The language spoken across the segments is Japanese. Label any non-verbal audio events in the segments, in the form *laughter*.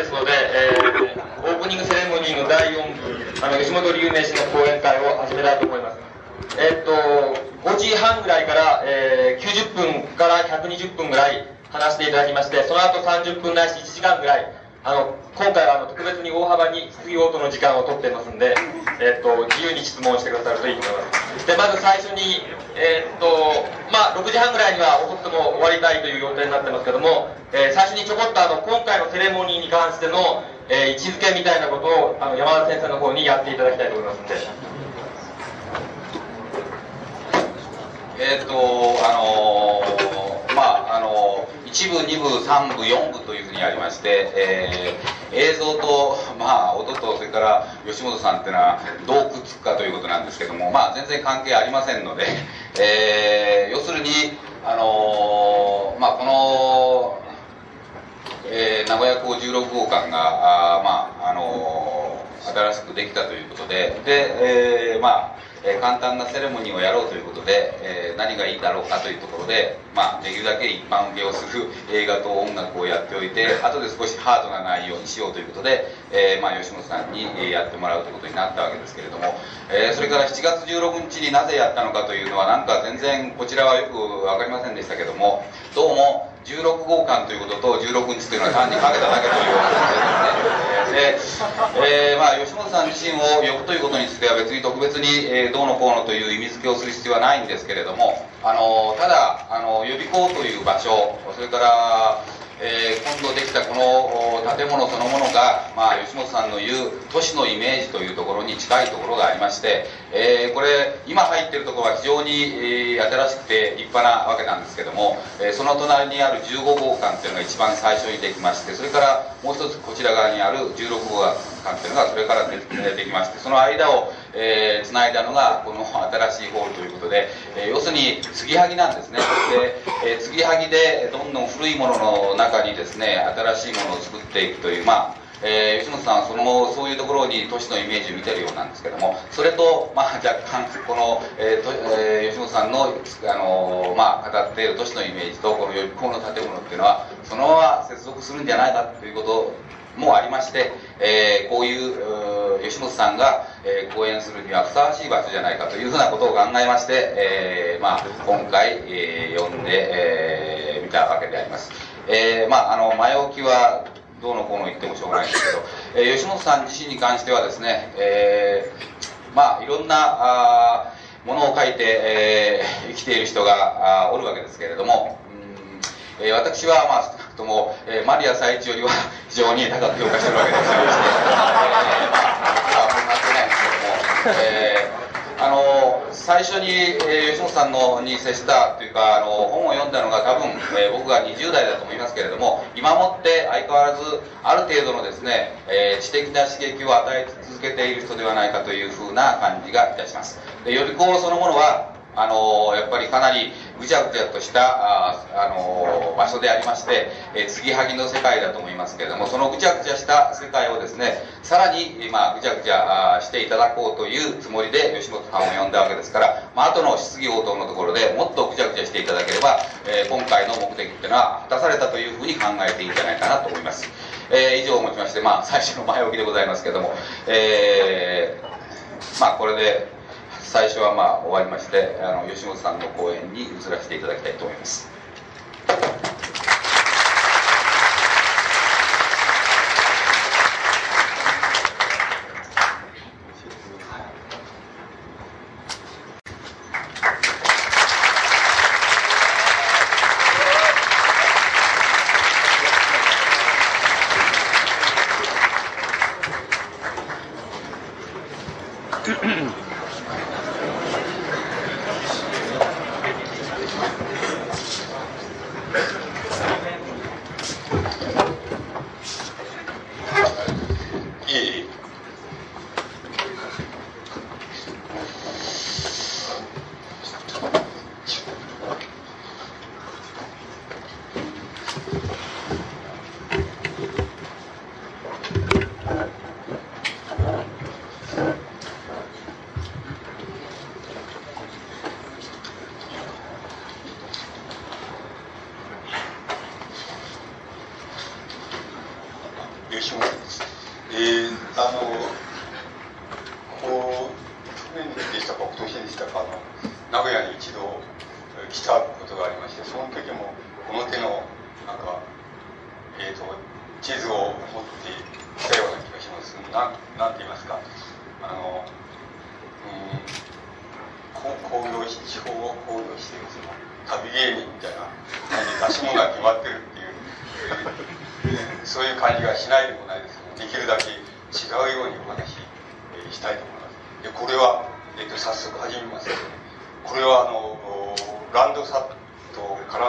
ですので、えー、オープニングセレモニーの第4部、あの、吉本龍明氏の講演会を始めたいと思います。えー、っと、5時半ぐらいから、えー、90分から120分ぐらい話していただきまして、その後30分ないし1時間ぐらい、あの、今回はあの特別に大幅に質疑応答の時間を取ってますんで、*laughs* えっと、自由に質問してくださるといいと思います。で、まず最初に、えー、っと、まあ、6時半ぐらいには遅くとも終わりたいという予定になってますけども、えー、最初にちょこっとあの、今回のセレモニーに関しての、えー、位置づけみたいなことを、あの、山田先生の方にやっていただきたいと思いますんで。えっと、あのまあ、あの1部、2部、3部、4部というふうにありまして、えー、映像と、まあ、音と、それから吉本さんっていうのはどうくっつくかということなんですけども、まあ、全然関係ありませんので、えー、要するに、あのまあ、この、えー、名古屋港16号館が、あまあ、あの新しくできたということで、で、えー、まあ、え、簡単なセレモニーをやろうということで、えー、何がいいだろうかというところで、まあ、できるだけ一般受けをする映画と音楽をやっておいて後で少しハードな内容にしようということで、えー、まあ、吉本さんにやってもらうということになったわけですけれども、えそれから7月16日になぜやったのかというのはなんか全然こちらはよく分かりませんでしたけどもどうも16号館ということと16日というのは単にかけただけというですねで、えー、まあ、吉本さん自身を呼ぶということについては別に特別に、えー、どうのこうのという意味付けをする必要はないんですけれどもあのただあの予備校という場所それからえー、今度できたこの建物そのものが、まあ、吉本さんの言う都市のイメージというところに近いところがありまして、えー、これ今入ってるところは非常に、えー、新しくて立派なわけなんですけども、えその隣にある15号館っていうのが一番最初にできましてそれからもう一つこちら側にある16号館っていうのがそれからでできましてその間をえー、つないだのがこの新しいホールということで、えー、要するに継ぎはぎなんですね。で、えー、継ぎはぎでどんどん古いものの中にですね新しいものを作っていくというまあえー、吉本さんはそのそういうところに都市のイメージを見てるようなんですけどもそれと、まあ、若干この、えーとえー、吉本さんの、あのー、まあ、語っている都市のイメージとこの予備校の建物っていうのはそのまま接続するんじゃないかということもありまして、えー、こういう吉本さんが、えー、講演するにはふさわしい場所じゃないかというふうなことを考えまして、えーまあ、今回、えー、読んでみ、えー、たわけであります。えーまあ、あの前置きはどうのこうの言ってもしょうがないんですけど、*laughs* えー、吉本さん自身に関してはですね、えー、まあいろんなあものを書いて、えー、生きている人があおるわけですけれども、うんえー、私はまあとも、えー、マリア最一よりは非常に高く評価してるわけですよ、え、まあ、あんまってないんですけども、え、あの最初に、えー、吉本さんのに接したというかあの本を読んだのが多分、えー、僕が20代だと思いますけれども今もって相変わらずある程度のですね、えー、知的な刺激を与え続けている人ではないかというふうな感じがいたします。で予備校そのものはあのやっぱりかなりぐちゃぐちゃとしたあ、あの場所でありまして、え継ぎはぎの世界だと思いますけれどもそのぐちゃぐちゃした世界をですねさらに、まあ、ぐちゃぐちゃしていただこうというつもりで吉本さんを呼んだわけですから、まあ後の質疑応答のところでもっとぐちゃぐちゃしていただければ、えー、今回の目的っていうのは果たされたというふうに考えていいんじゃないかなと思います。えー、以上をもちまして、まあ、最初の前置きでございますけれども、えー、まあこれで最初はまあ終わりましてあの吉本さんの講演に移らせていただきたいと思います。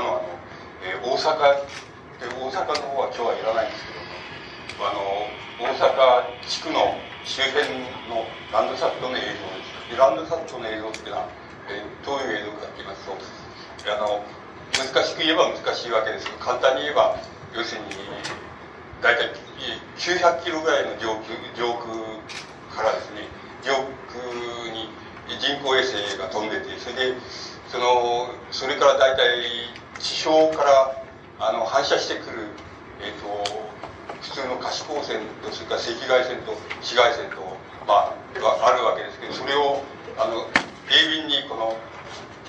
のあの、えー、大阪で大阪の方は今日はいらないんですけどあの大阪地区の周辺のランドサットの映像ですランドサットの映像っていうのは、えー、どういう映像かと言いますとあの難しく言えば難しいわけですけど簡単に言えば要するに大体900キロぐらいの上空上空からですね上空に人工衛星が飛んでてそれでそのそれから大体地表からあの反射してくる、えーと、普通の可視光線とそれから赤外線と紫外線と、まあ、あるわけですけどそれをあの鋭敏にこの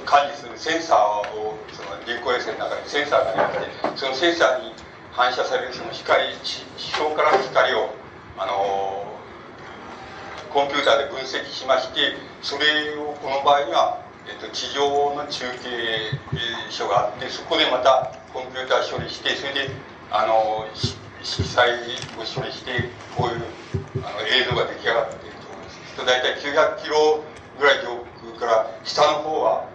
管理するセンサーをその人工衛星の中にセンサーがありましてそのセンサーに反射されるその光地表からの光をあのコンピューターで分析しましてそれをこの場合にはえっと、地上の中継所があってそこでまたコンピューター処理してそれであの色彩を処理してこういうあの映像が出来上がっていると思います。と大体900キロぐらい上空から下の方は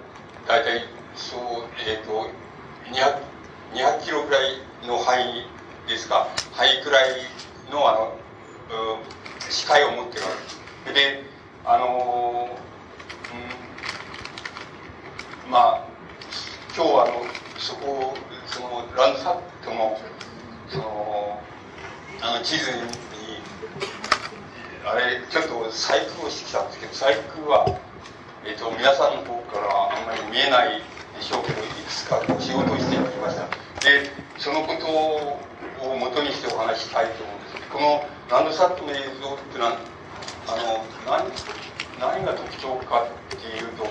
大体そうえっ、ー、と 200, 200キロぐらいの範囲ですか。範囲くらいのあの視界を持ってるわけです。であのうんまあ今日はあのそこそのランサットのそのあの地図にあれちょっと細工をしてきたんですけど細工は、えーと、皆さんの方からあんまり見えないでしょうけどいくつか仕事をしてきました。でそのことを元にしてお話したいと思うんです。このランドサットの映像っていうのはあの何何が特徴かっていうと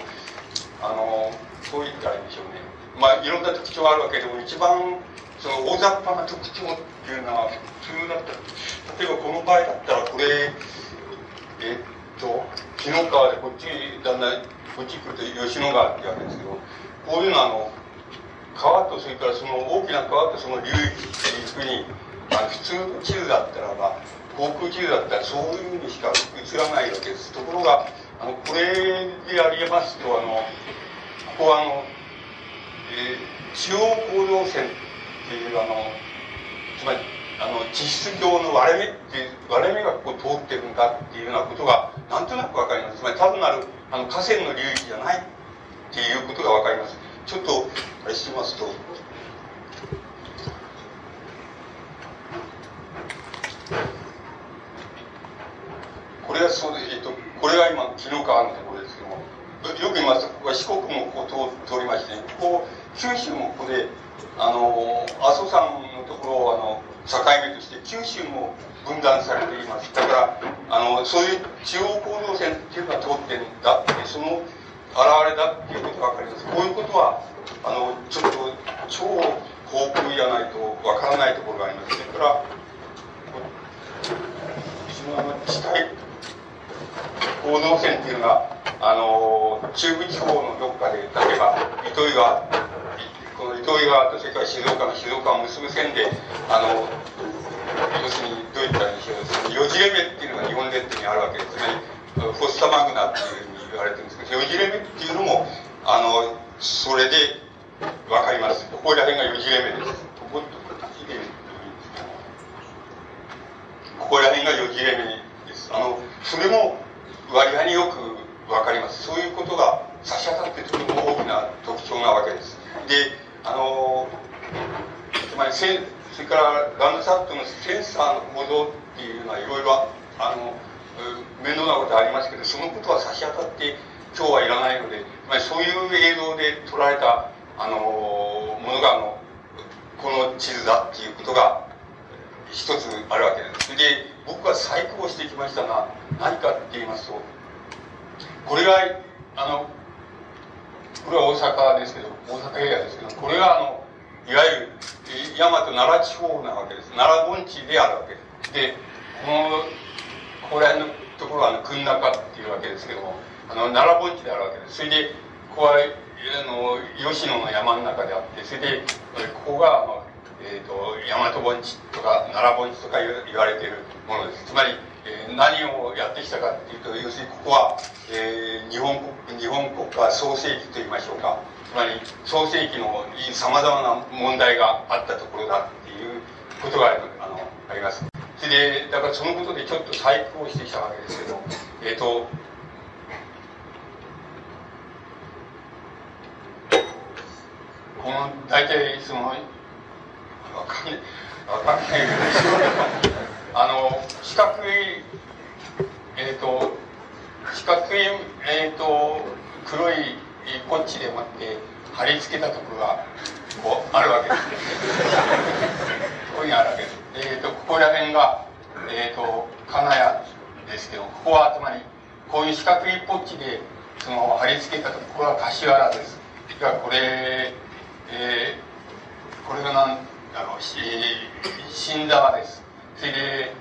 あのそう言ったんでしょうね。まあいろんな特徴があるわけでも一番その大雑把な特徴っていうのは普通だった例えばこの場合だったらこれえっと紀の川でこっちだんだんこっち来ると吉野川っていうわけですけどこういうのはあの川とそれからその大きな川とその流域っていうふうにあ普通の地図だったらば航空地図だったらそういうふうにしか映らないわけです。ところがあのこれでありますとあのここはあの、えー、中央構造線っていうあのつまりあの地質上の割れ目っていう割れ目がここ通ってるんだっていうようなことがなんとなく分かります。つまり単なるあの河川の流域じゃないっていうことが分かります。ちょっとあれしますと。これがそうで、えっと、これが今紀の川のところですけどもよく言います。とここは四国もここ通りまして、ここ九州もここであの阿蘇山のところをあの境目として九州も分断されています。だからあのそういう中央構造線っていうのが通ってるんだってその現れだっていうことが分かります。こういうことはあのちょっと超航空じゃないとわからないところがあります。それからその地帯構造線っていうのがあの中部地方のどっかで例えば糸魚川この糸魚川とそれから静岡の静岡を結ぶ線であの要するにどういったらいいでしょうそのよじれ目っていうのが日本列島にあるわけですつまりフォッサマグナっていうふうに言われてるんですけどよじれ目っていうのもあのそれで分かります。ここら辺がよじれ目です。ここら辺がよじれ目ですあのそれも割合によく分かります。そういうことが差し当たってとても大きな特徴なわけです。であのつまりそれからランドサットのセンサーの構造っていうのはいろいろあの面倒なことありますけどそのことは差し当たって今日はいらないのでまりそういう映像で撮られたあのものがあのこの地図だっていうことが一つあるわけです。で僕が細工をしてきましたが何かって言いますとこれがあのこれは大阪ですけど大阪エリアですけどこれがあのいわゆる大和奈良地方なわけです。奈良盆地であるわけ。ですでこのここら辺のところはあの群中っていうわけですけどもあの奈良盆地であるわけです。それでここはあの吉野の山の中であってそれでここが、まあえーと、大和盆地とか奈良盆地とか言われているものです。つまり、えー、何をやってきたかっていうと要するにここは、えー、日本国日本国家創世紀といいましょうか。つまり創世紀のさまざまな問題があったところだっていうことがあのあります。それでだからそのことでちょっと細工をしてきたわけですけどえっ、ー、とこの大体そのわかんないわかんないけどあの四角いえっ、ー、と四角いえっ、ー、と黒いポッチでもって貼り付けたところがこうあるわけです。ここにあるわけです。えっ、ー、とここら辺がえっ、と金谷ですけどここはつまりこういう四角いポッチでその貼り付けたところは柏原です。がこれえー、これがなんあの新沢です。それで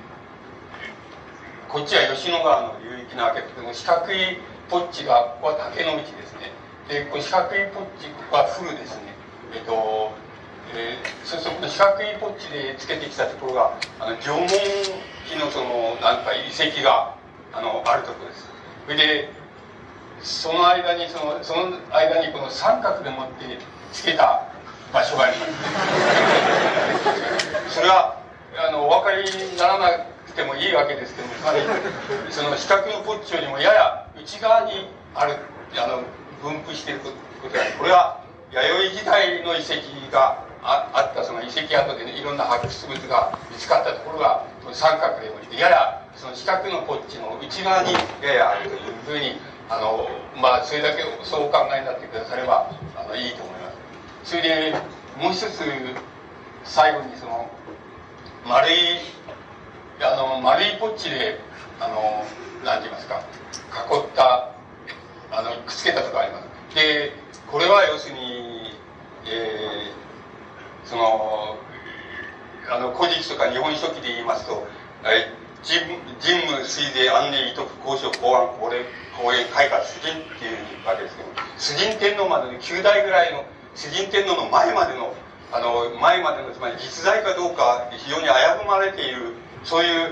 こっちは吉野川の流域なわけですけども四角いポッチがここは竹の道ですね。でこの四角いポッチここはフルですね。えっ、とえー、そうすると四角いポッチでつけてきたところがあの縄文紀のそのなんか遺跡があのあるところです。それでその間にそのその間にこの三角でもってつけた場所があります。それはあのお分かりにならなくてもいいわけですけどつまりその四角のポッチよりもやや内側にあるあの分布していることでこれは弥生時代の遺跡がああったその遺跡跡で、ね、いろんな発掘物が見つかったところが三角でもいてややその四角のポッチの内側にややあるというふうにあのまあそれだけそうお考えになってくださればあのいいと思います。それでもう一つ最後にその丸いあの丸いポッチであの何て言いますか囲ったあのくっつけたとかあります。でこれは要するに、えー、そのあの古事記とか日本書紀で言いますと神武水税安寧伊徳交渉公安公連公園開花主人っていうわけですけど主人天皇までに9代ぐらいの主人天皇の前までのあの前までのつまり実在かどうか非常に危ぶまれているそうい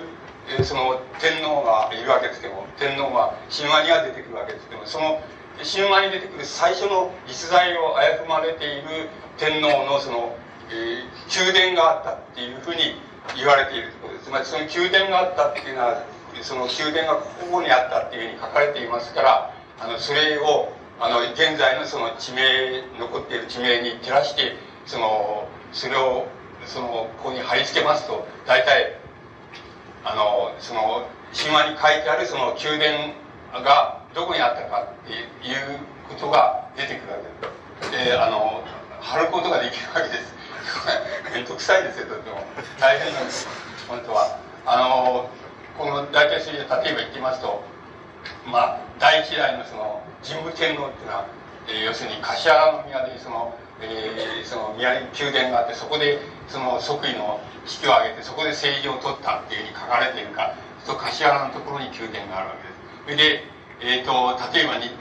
う、その天皇がいるわけですけども天皇が神話には出てくるわけですけどもその神話に出てくる最初の実在を危ぶまれている天皇のその、えー、宮殿があったっていうふうに言われているところです。つまりその宮殿があったっていうのはその宮殿がここにあったっていうふうに書かれていますからあのそれをあの現在のその地名残っている地名に照らしてそのそれをそのここに貼り付けますと大体あのその神話に書いてあるその宮殿がどこにあったかっていうことが出てくるわけで。であの貼ることができるわけです。*laughs* 面倒くさいですよとても大変なんです本当は。あのこの大体数字例えば言ってますとまあ第一代のその神武天皇っていうのは、えー、要するに橿原宮でその、えー、その宮宮殿があってそこでその即位の式を挙げてそこで政治を取ったっていうふうに書かれているかと橿原のところに宮殿があるわけです。でえーと、例えば 2,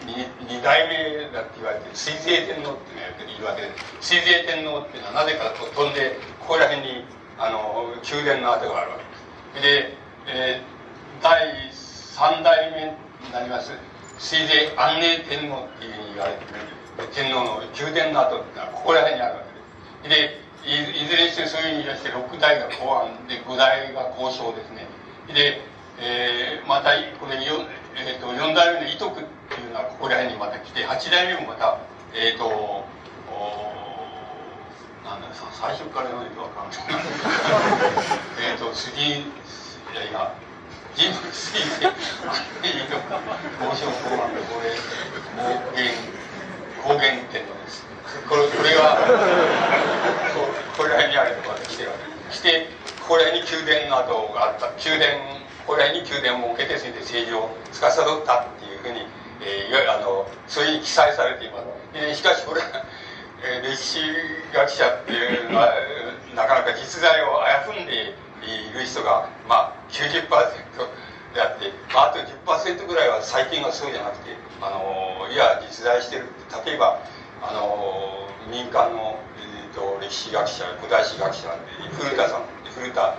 2, 代目だって言われて水税天皇っていうのがいるわけで水税天皇っていうのはなぜかと飛んでここら辺にあの宮殿の跡があるわけですで、えー、第3代目になります。水税安寧天皇っていうふうに言われてる天皇の宮殿の跡っていうのはここら辺にあるわけです。でいずれにしてそういうふうにい出して6代が後半で5代が交渉ですね。で、えー、またこれえーと、4代目の伊徳っていうのはここら辺にまた来て8代目もまたえっ、ー、とおなんだ最初から言わないと分かんない。*laughs* えっと杉いやいや人物水で交渉公安でこれ高原高原天皇ですこれこれがここら辺にあるところで来てるしてここらに宮殿の跡があった宮殿ここらに宮殿を設けてそれで政治を司ったっていうふうに、えー、あのそういうに記載されています、しかしこれえー、歴史学者っていうのはなかなか実在を危んでいる人が、まあ、90%であって、まあ、あと10%ぐらいは最近はそうじゃなくてあのいや実在してる。例えばあの民間の、えーと、歴史学者古代史学者古田さん古田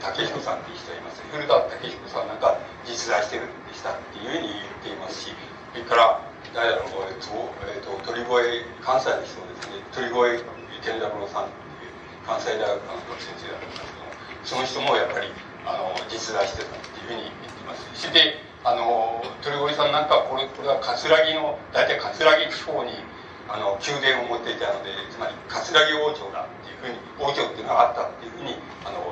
武彦さんっていう人がいます。古田武彦さんなんか実在してるでしたっていうふうに言っていますしそれから誰だろう、えっとえっと、鳥越関西の人ですね。鳥越健三郎さんっていう関西大学の先生だったんです。その人もやっぱりあの実在してたっていうふうに言ってます。そしてあの鳥越さんなんかこれこれは葛城の大体葛城地方にあの宮殿を持っていたのでつまり葛城王朝だっていうふうに王朝っていうのがあったっていうふうにあの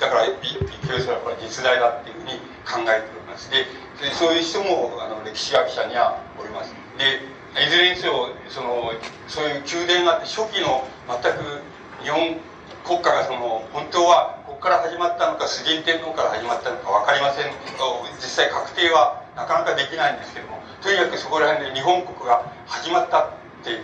だから一挙すればこれ実在だっていうふうに考えております。ででそういう人もあの歴史学者にはおります。でいずれにせよそのそういう宮殿があって初期の全く日本国家がその本当はから始まったのか崇神天皇から始まったのか分かりません実際確定はなかなかできないんですけどもとにかくそこら辺で日本国が始まったっていう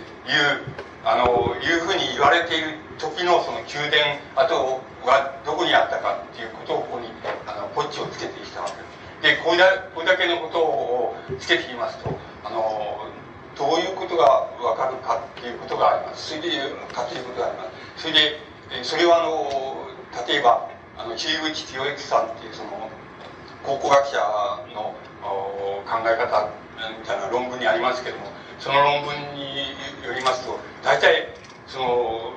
あのいうふうに言われている時のその宮殿跡がどこにあったかっていうことをここにあのポッチをつけてきたわけです。でこれだけのことをつけていますとあのどういうことが分かるかっていうことがありますそれでかということがありますそれでそれはあの例えばあの桐口清之さんっていうその考古学者の考え方みたいな論文にありますけどもその論文によりますと大体その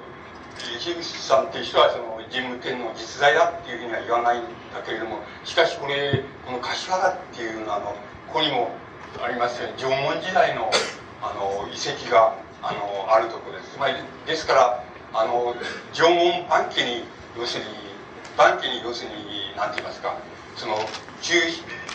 樋口さんっていう人はその神武天皇実在だっていうふうには言わないんだけれどもしかしこれこの柏原っていうのはあのここにもありますように縄文時代のあの遺跡があのあるところです。まりですからあの縄文晩期に要するに晩期に要するに何て言いますかその九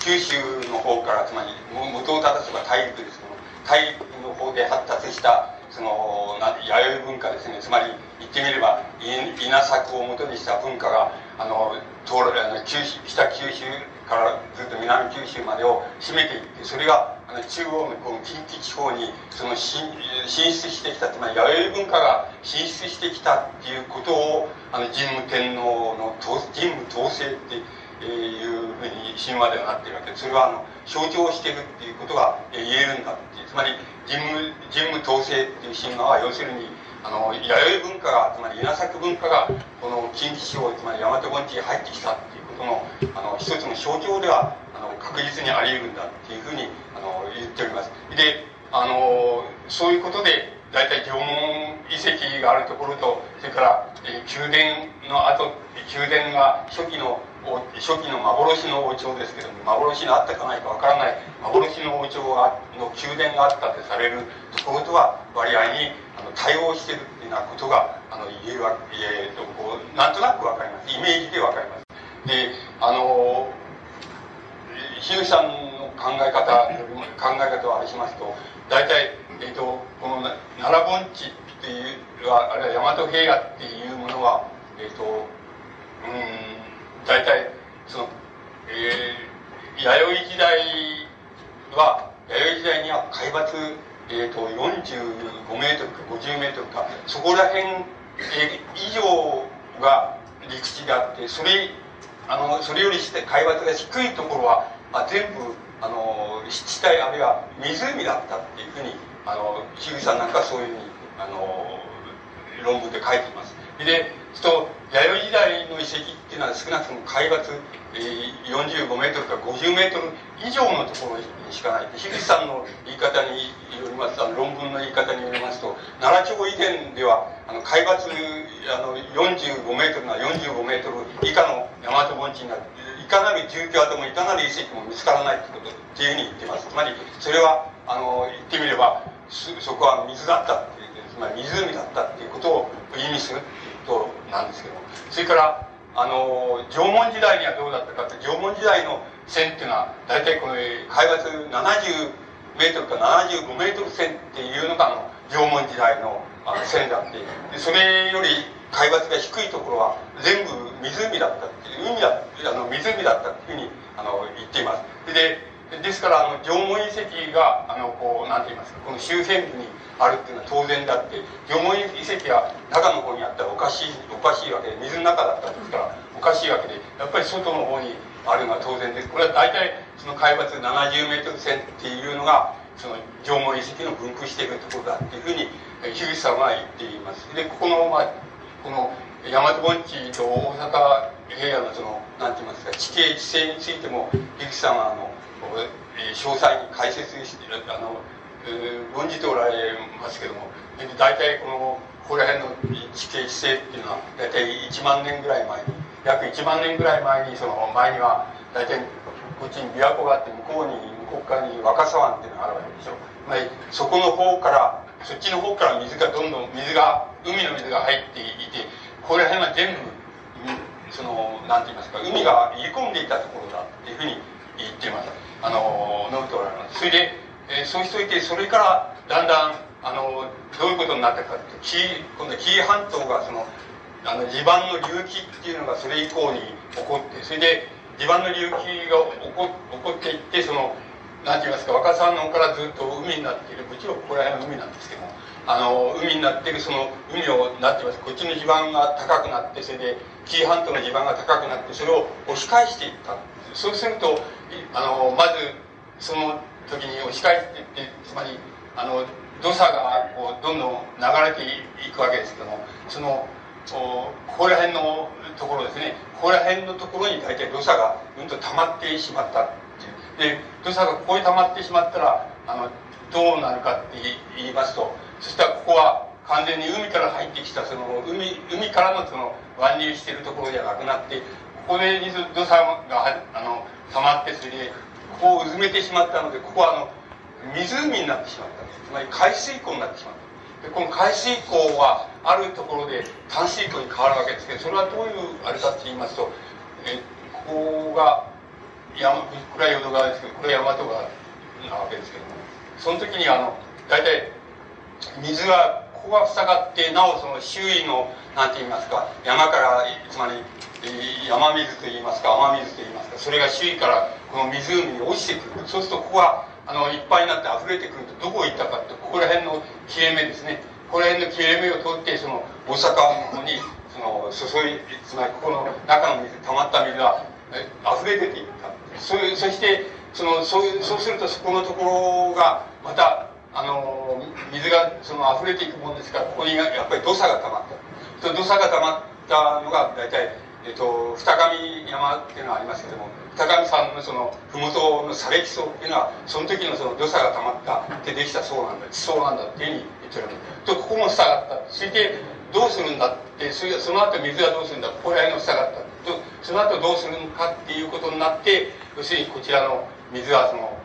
九州の方からつまり元を正せば大陸ですけど大陸の方で発達したその弥生文化ですね。つまり言ってみれば稲作をもとにした文化があの東あの九州北九州からずっと南九州までを占めていってそれがあの中央のこの近畿地方にその進出してきたつまり弥生文化が進出してきたっていうことをあの神武天皇の神武統制っていうふうに神話ではなっているわけでそれはあの象徴してるっていうことが言えるんだっていうつまり神武神武統制っていう神話は要するにあの弥生文化がつまり稲作文化がこの近畿地方つまり大和盆地に入ってきたっていうことのあの一つの象徴ではあの確実にあり得るんだっていうふうにあの言っております。であのそういうことで大体縄文遺跡があるところとそれから、え宮殿の後宮殿が初期の初期の幻の王朝ですけども幻のあったかないかわからない幻の王朝がの宮殿があったとされるところとは割合にあの対応してるっていうようなことがあの言えわ、えーと、こうなんとなくわかります。イメージでわかります。であの樋口さんの考え方考え方をあれしますと大体、えーと、この奈良盆地っていうあるいは大和平野っていうものはえっ、ー、とうん大体その、えー、弥生時代は弥生時代には海抜、えーと、45メートルか50メートルかそこら辺、えー、以上が陸地であってそれあのそれよりして海抜が低いところは、あ、全部あの湿地帯あるいは湖だったっていうふうにあの樋口さんなんかそういうふうにあの論文で書いています。でと弥生時代の遺跡っていうのは少なくとも海抜、えー、45メートルか50メートル以上のところにしかない。樋口さんの言い方によりますあの論文の言い方によりますと奈良町以前ではあの海抜あの45メートルな45メートル以下の大和盆地になるいかなる住居跡もいかなる遺跡も見つからないってことっていうふうに言ってます。つまりそれはあの言ってみればそこは水だったっていうつまり湖だったっていうことを意味する。となんですけどもそれからあの縄文時代にはどうだったかって縄文時代の線っていうのは大体この海抜70メートルか75メートル線っていうのがあの縄文時代のあの線だってでそれより海抜が低いところは全部湖だったっていう海だあの湖だったっていうふうにあの言っています。でですからあの縄文遺跡があのこうなんて言いますかこの周辺部にあるっていうのは当然であって縄文遺跡は中の方にあったらおかしいおかしいわけで水の中だったんですからおかしいわけでやっぱり外の方にあるのは当然です。これは大体その海抜70メートル線っていうのがその縄文遺跡の分布しているところだっていうふうに樋口さんは言っています。でここのまあこの大和盆地と大阪平野のそのなんて言いますか地形地勢についても樋口さんはあの詳細に解説してあの論じておられますけども大体このここら辺の地形地勢っていうのは大体1万年ぐらい前に約1万年ぐらい前にその前には大体こっちに琵琶湖があって向こうに向こう側に若狭湾っていうのがあるわけでしょ、まあ、そこの方からそっちの方から水がどんどん水が海の水が入っていてここら辺は全部そのなんて言いますか海が入り込んでいたところだっていうふうに言ってますあの述べておられますそれでえー、そうしといてそれからだんだんあのどういうことになったかって紀今度紀伊半島がそのあの地盤の隆起っていうのがそれ以降に起こってそれで地盤の隆起が起こ起こっていってその何て言いますか若狭湾からずっと海になっているもちろんここら辺は海なんですけどもあの海になってるその海を何ていますこっちの地盤が高くなってそれで紀伊半島の地盤が高くなってそれを押し返していった。そうするとあのまずその時に押し返していってつまりあの土砂がこうどんどん流れていくわけですけどもそのここら辺のところですね。ここら辺のところに大体土砂がうんと溜まってしまったっで土砂がここに溜まってしまったらあのどうなるかって言いますとそしたらここは完全に海から入ってきたその海海からのその湾流しているところじゃなくなってここで水土砂があの溜まってそれでここをうずめてしまったのでここはあの湖になってしまったつまり海水湖になってしまったでこの海水湖はあるところで淡水湖に変わるわけですけどそれはどういうあれかって言いますとえここが山これは淀川ですけどこれは大和川なわけですけどもその時にあの大体水がここが塞がってなおその周囲の何て言いますか山からつまり山水といいますか雨水といいますかそれが周囲からこの湖に落ちてくる。そうするとここはあのいっぱいになって溢れてくるとどこ行ったかってここら辺の切れ目ですね。ここら辺の切れ目を通ってその大阪の方にその注いつまりここの中の水溜まった水が溢れ出ていったそそしてそのそうそうするとそこのところがまたあの水がその溢れていくものですからここにやっぱり土砂が溜まった。土砂が溜まったのが大体えっと、二上山っていうのはありますけども二上さんのその麓の砂礫層っていうのはその時のその土砂が溜まったってできた層なんだ。地層なんだ。っていうふうに言ってるとここも塞がった。それでどうするんだってそれその後水はどうするんだ？ここら辺の塞がった。とその後どうするのかっていうことになって要するにこちらの水はその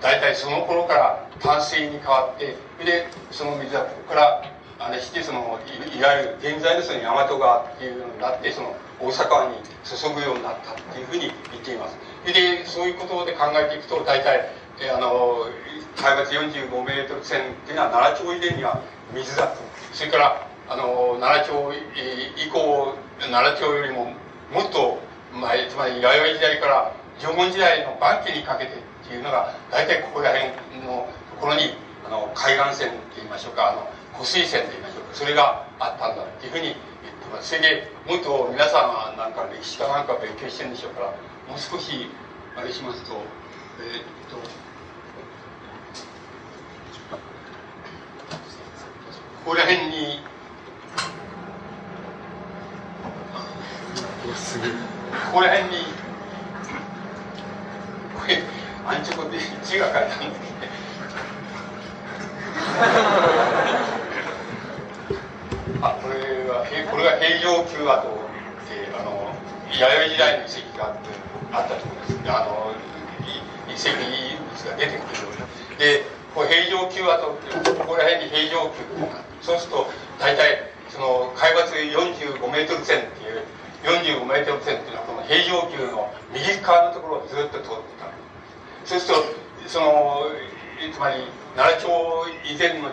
大体その頃から淡水に変わってでその水はここからあれしてそのいわゆる現在のその大和川っていうのになってその大阪湾に注ぐようになったっていうふうに言っています。でそういうことで考えていくと大体あの海抜45メートル線っていうのは奈良町以前には水だとそれからあの奈良町以降奈良町よりももっと前つまり弥生時代から縄文時代の晩期にかけてっていうのが大体ここら辺のところにあの海岸線って言いましょうかあの湖水線と言いましょうかそれがあったんだっていうふうに言ってます。それでもっと皆さんはなんか歴史かなんか勉強してるんでしょうからもう少しあれしますとえー、っとここら辺にここら辺にこれアンチョコで字が書いてあるんですねあこれはこれが平城宮跡ってあの弥生時代の遺跡があったところです。あの遺跡物が出てくるでこう平城宮跡ってここら辺に平城宮ってそうすると大体その海抜45メートル線っていう45メートル線っていうのはこの平城宮の右側のところをずっと通ってたそうするとそのつまり奈良町以前の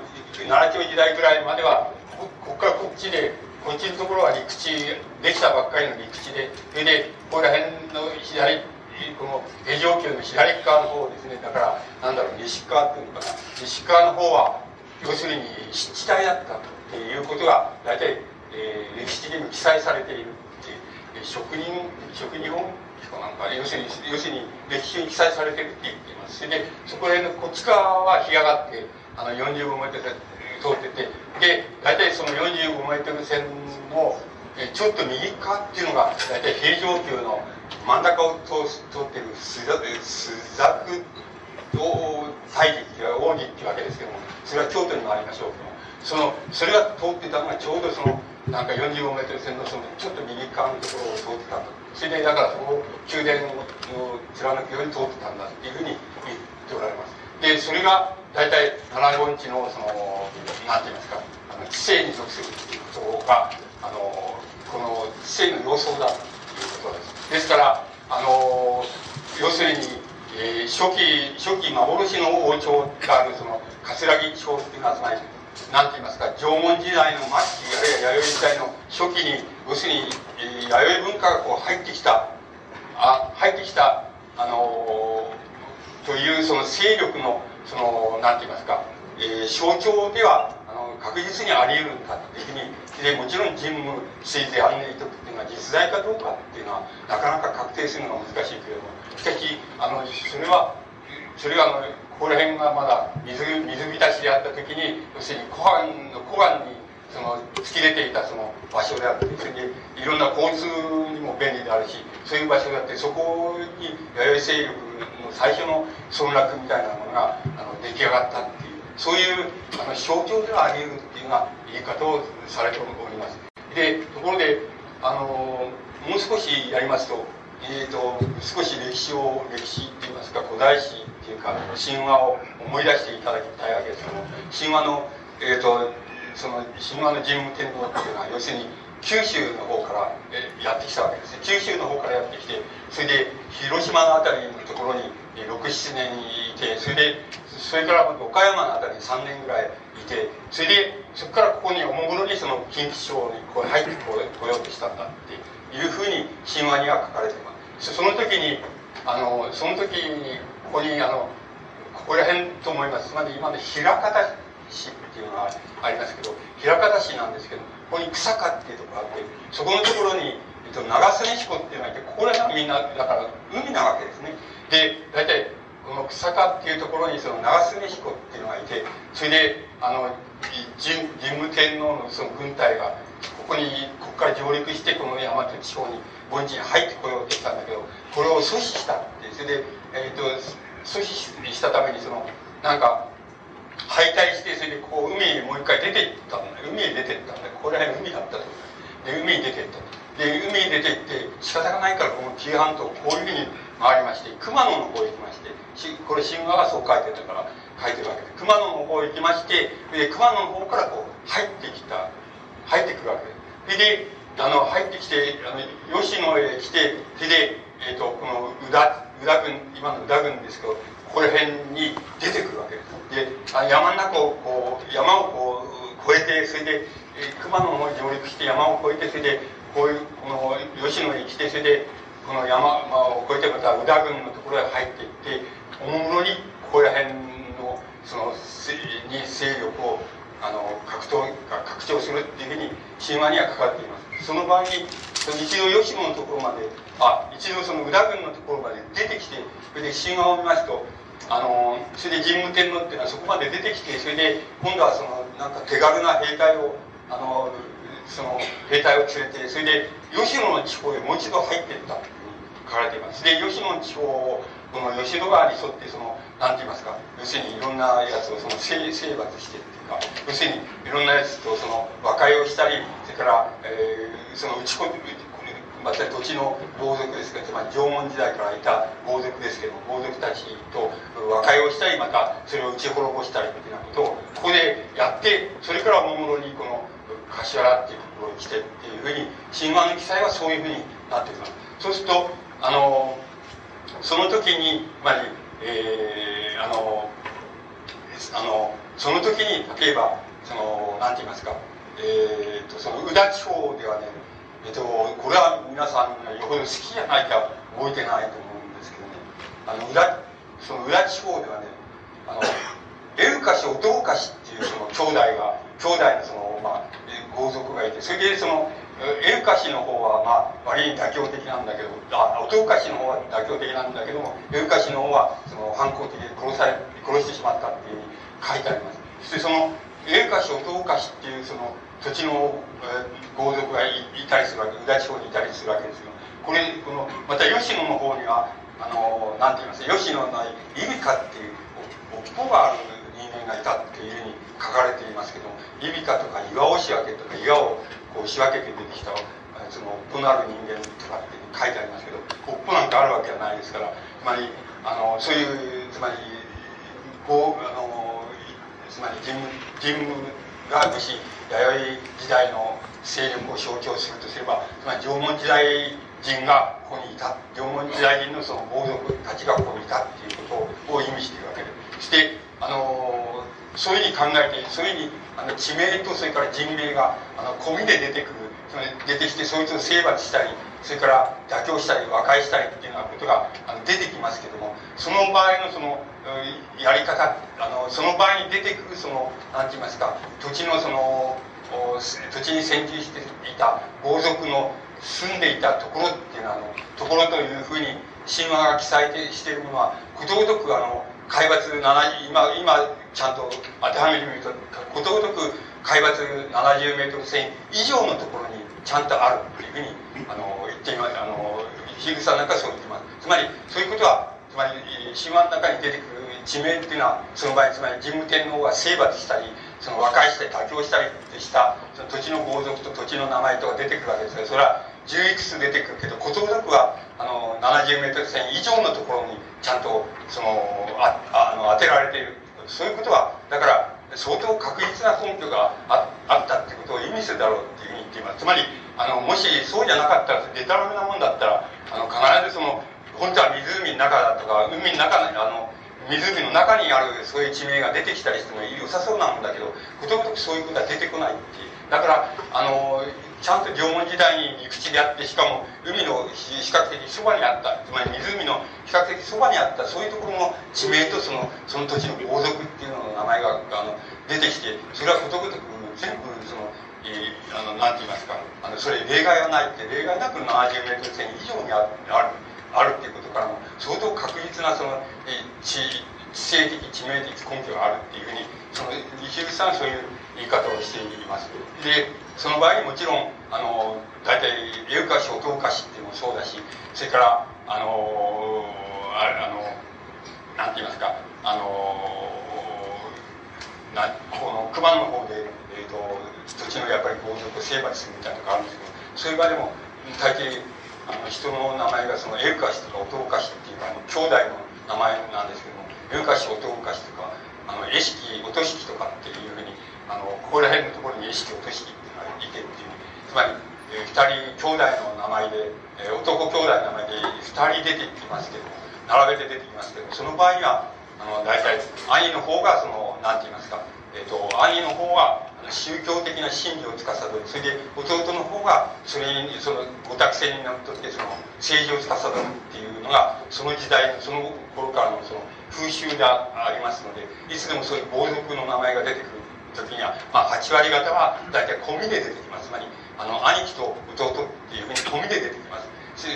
奈良町時代ぐらいまではここからこっちでこっちのところは陸地できたばっかりの陸地でそれでここら辺の左この平城宮の左側の方ですねだからなんだろう西側っていうのかな。西側の方は要するに湿地帯だったということが大体、えー、歴史的に記載されているって職人職人本なんか要するに要するに歴史に記載されてるって言っていますでそこらへのこっち側は干上がってあの45メートル通っててで大体その45メートル線のちょっと右側っていうのが大体平城宮の真ん中を通通ってる朱雀大義っていう王義っていうわけですけどもそれは京都にもありましょうけどもそのそれが通ってたのがちょうどそのなんか45メートル線のそのちょっと右側のところを通ってたと。それでだからそこを宮殿を貫くように通ってたんだっていうふうに言っておられます。でそれが大体七五日のその何て言いますかあの知性に属するっていうことがあのこの知性の様相だということです。ですからあの要するに、えー、初期初期幻の王朝があるその葛城朝っていうのはつまり何て言いますか縄文時代の末期あるいは弥生時代の初期に要するに、えー、弥生文化がこう入ってきたあ入ってきたあのー、というその勢力のその何て言いますか、えー、象徴ではあの確実にあり得るんだっていうふうにでもちろん人務推定案内とっていうのは実在かどうかっていうのはなかなか確定するのが難しいけれどもしかしあのそれはそれがあのここら辺がまだ水水浸しであった時に要するに湖岸の湖岸にその突き出ていたその場所であってそれでいろんな交通にも便利であるしそういう場所であってそこに弥生勢力の最初の村落みたいなものがあの出来上がったっていうそういうあの象徴ではあり得るっていうような言い方をされております。でところであのもう少しやりますと,、えーと、少し歴史を歴史っていいますか古代史っていうか神話を思い出していただきたいわけですけど神話の、えーと、その神話の神武天皇っていうのは要するに九州の方からやってきたわけですね。九州の方からやってきてそれで広島の辺りのところに67年いてそれでそれから岡山の辺りに3年ぐらいいてそれでそこからここにおもむろにその近畿省にこう入ってこようとしたんだっていうふうに神話には書かれています。その時にあのその時にここにあのここら辺と思います。つまり今の枚方市っていうのがありますけど枚方市なんですけどここに草加っていうところがあってそこのところに、えっと、長曽根彦っていうのがいてここら辺はみんなだから海なわけですね。で大体この草加っていうところにその長曽根彦っていうのがいてそれであの神武天皇のその軍隊がここにここから上陸してこの大和地方に盆地に入ってこようとしたんだけどこれを阻止したってそれで、えーと阻止したためにそのなんか敗退してそれでこう海にもう一回出ていったんだ海へ出ていったんだ。ここら辺海だったと。で海に出ていったで海に出ていって仕方がないからこの紀伊半島こういうふうに回りまして熊野の方へ行きましてしこれ神話がそう書いてたから書いてるわけで熊野の方へ行きましてで熊野の方からこう入ってきた入ってくるわけで。すであの入ってきてあの吉野へ来てそれで、えーと、この宇田宇田郡今の宇田郡ですけどここら辺に出てくるわけです。であ山の中をこう山をこう越えてそれで、熊野の方に上陸して山を越えてそれでこういうこの吉野へ来てそれでこの山、まあ、を越えてまた宇田郡のところへ入っていっておもむろにここら辺のそのに勢力をあの格闘が拡張するっていうふうに神話には書かれています。その場合に一度吉野のところまであ一度その宇田郡のところまで出てきてそれで神話を見ますとあのそれで神武天皇っていうのはそこまで出てきてそれで今度はそのなんか手軽な兵隊をあのその兵隊を連れてそれで吉野の地方へもう一度入っていったというふうに書かれています。で吉野の地方をこの吉野川に沿ってその何て言いますか要するにいろんなやつをその征伐していって要するにいろんなやつとその和解をしたりそれから、えー、その打ち込みまた土地の豪族ですけどつまり縄文時代からいた豪族ですけど豪族たちと和解をしたりまたそれを打ち滅ぼしたりみたいなことをここでやってそれからおもむろにこの柏原っていうところに来てっていうふうに神話の記載はそういうふうになってきます。そうするとあのその時にまり、えー、あのあのその時に例えばその何て言いますか、えーと、その宇田地方ではね、えーと、これは皆さんがよほど好きじゃないか覚えてないと思うんですけどね。あの裏その裏地方ではねあのエルカシ弟カシっていうその兄弟が兄弟のその、まあ、豪族がいてそれでそのエルカシの方はまあ割に妥協的なんだけどあ弟カシの方は妥協的なんだけどもエルカシの方はその反抗的で殺され殺してしまったっていう書いてありますそしてそのエルカシ弟カシっていうその土地の、えー、豪族がいいたりするわけ宇田地方にいたりするわけですよこれこのまた吉野の方にはあのなんて言います吉野のイビカっていう尾っぽがある人間がいたっていうふうに書かれていますけどイビカとか岩を仕分けとか岩をこう仕分けて出てきたその尾っぽのある人間とかって書いてありますけど尾っぽなんかあるわけはないですからつまりあのそういうつまりこうあのつまり神武がもし弥生時代の勢力を象徴するとすればつまり縄文時代人がここにいた。縄文時代人のその豪族たちがここにいたっていうことを意味しているわけで。そしてあのそういうふうに考えてそういうふうにあの地名とそれから人名があの込みで出てくるつまり出てきてそいつを征伐したりそれから妥協したり和解したりっていうようなことがあの出てきますけどもその場合のそのやり方あのその場合に出てくるその何て言いますか土地のその土地に先住していた豪族の住んでいたところっていうのはあのところというふうに神話が記載しているものはことごとくあの海抜7今今ちゃんと当てはめてみるとことごとく海抜70メートル線以上のところにちゃんとあるというふうにあの言っています。あの樋口さんなんかそう言ってます。つまりそういうことはつまり神話の中に出てくる地名っていうのはその場合つまり神武天皇が征伐したりその和解して妥協したりした。その土地の豪族と土地の名前とか出てくるわけですからそれは10いくつ出てくるけどことごとくはあの70メートル線以上のところにちゃんとそのああの当てられているそういうことはだから相当確実な根拠がああったってことを意味するだろうっていうふうに言っていますつまりあのもしそうじゃなかったらデタラメなもんだったらあの必ずその本当は湖の中だとか海の中にあの湖の中にあるそういう地名が出てきたりしても良さそうなんだけどことごとくそういうことは出てこないっていう。だからあのちゃんと縄文時代に陸地であってしかも海の比較的そばにあったつまり湖の比較的そばにあったそういうところの地名とそのその土地の豪族っていうのの名前があの出てきてそれはことごとく全部そのえー、あのなんて言いますかあのそれ例外はないって例外なく70メートル線以上にあるあるっていうことからも相当確実なその、えー、地地政的致命的根拠があるっていうふうにその石口さんそういう言い方をしていますでその場合もちろんあの大体英歌詞音歌詞っていうのもそうだしそれからあのああのなんて言いますかあのなこの熊野の方で、えーと、土地のやっぱり豪族を征伐するみたいなのがあるんですけどそういう場でも大抵あの人の名前がそのエルカシとか音歌詞っていうかあの兄弟の名前なんですけどもエルカシ音歌詞とかあの絵式音式とかっていうふうにあのここら辺のところに絵式音式っていうのがいてっていうつまり、えー、2人兄弟の名前で、えー、男兄弟の名前で2人出てきますけど並べて出てきますけどその場合にはあの大体兄の方がその何て言いますか、えーと、兄の方は宗教的な真理を司るそれで弟の方がそれにそのご託性にのっとってその政治を司るっていうのがその時代その頃からのその風習でありますのでいつでもそういう豪族の名前が出てくる。時には、まあ、8割方は大体込みで出てきます。つまりあの兄貴と弟っていうふうに込みで出てきます。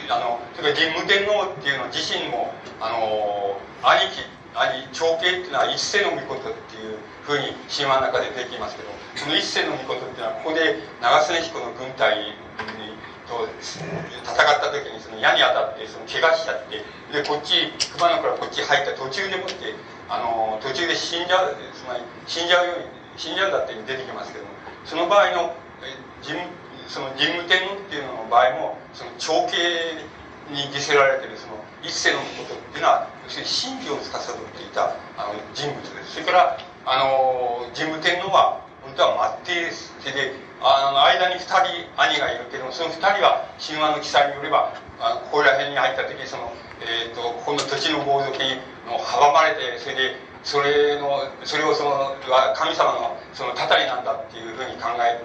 あのそれから神武天皇っていうの自身もあの兄貴兄長兄っていうのは一世の御事っていうふうに神話の中で出てきますけどその一世の御事っていうのはここで長曽根彦の軍隊にと戦った時にその矢に当たってその怪我しちゃってでこっち熊野からこっち入った途中でもってあの途中で死んじゃうつまり死んじゃうように死んじゃうんだって出てきますけどその場合の神その神武天皇っていうのの場合もその長兄に犠牲られてるその一世のことっていうのは要するに真理を司っていたあの人物です。それからあの神武天皇は本当は末帝です。それであの間に2人兄がいるけどもその2人は神話の記載によればあここら辺に入った時その、えーと、ここの土地の豪族に阻まれてそれでそれのそれをその神様のそのたたりなんだっていうふうに考え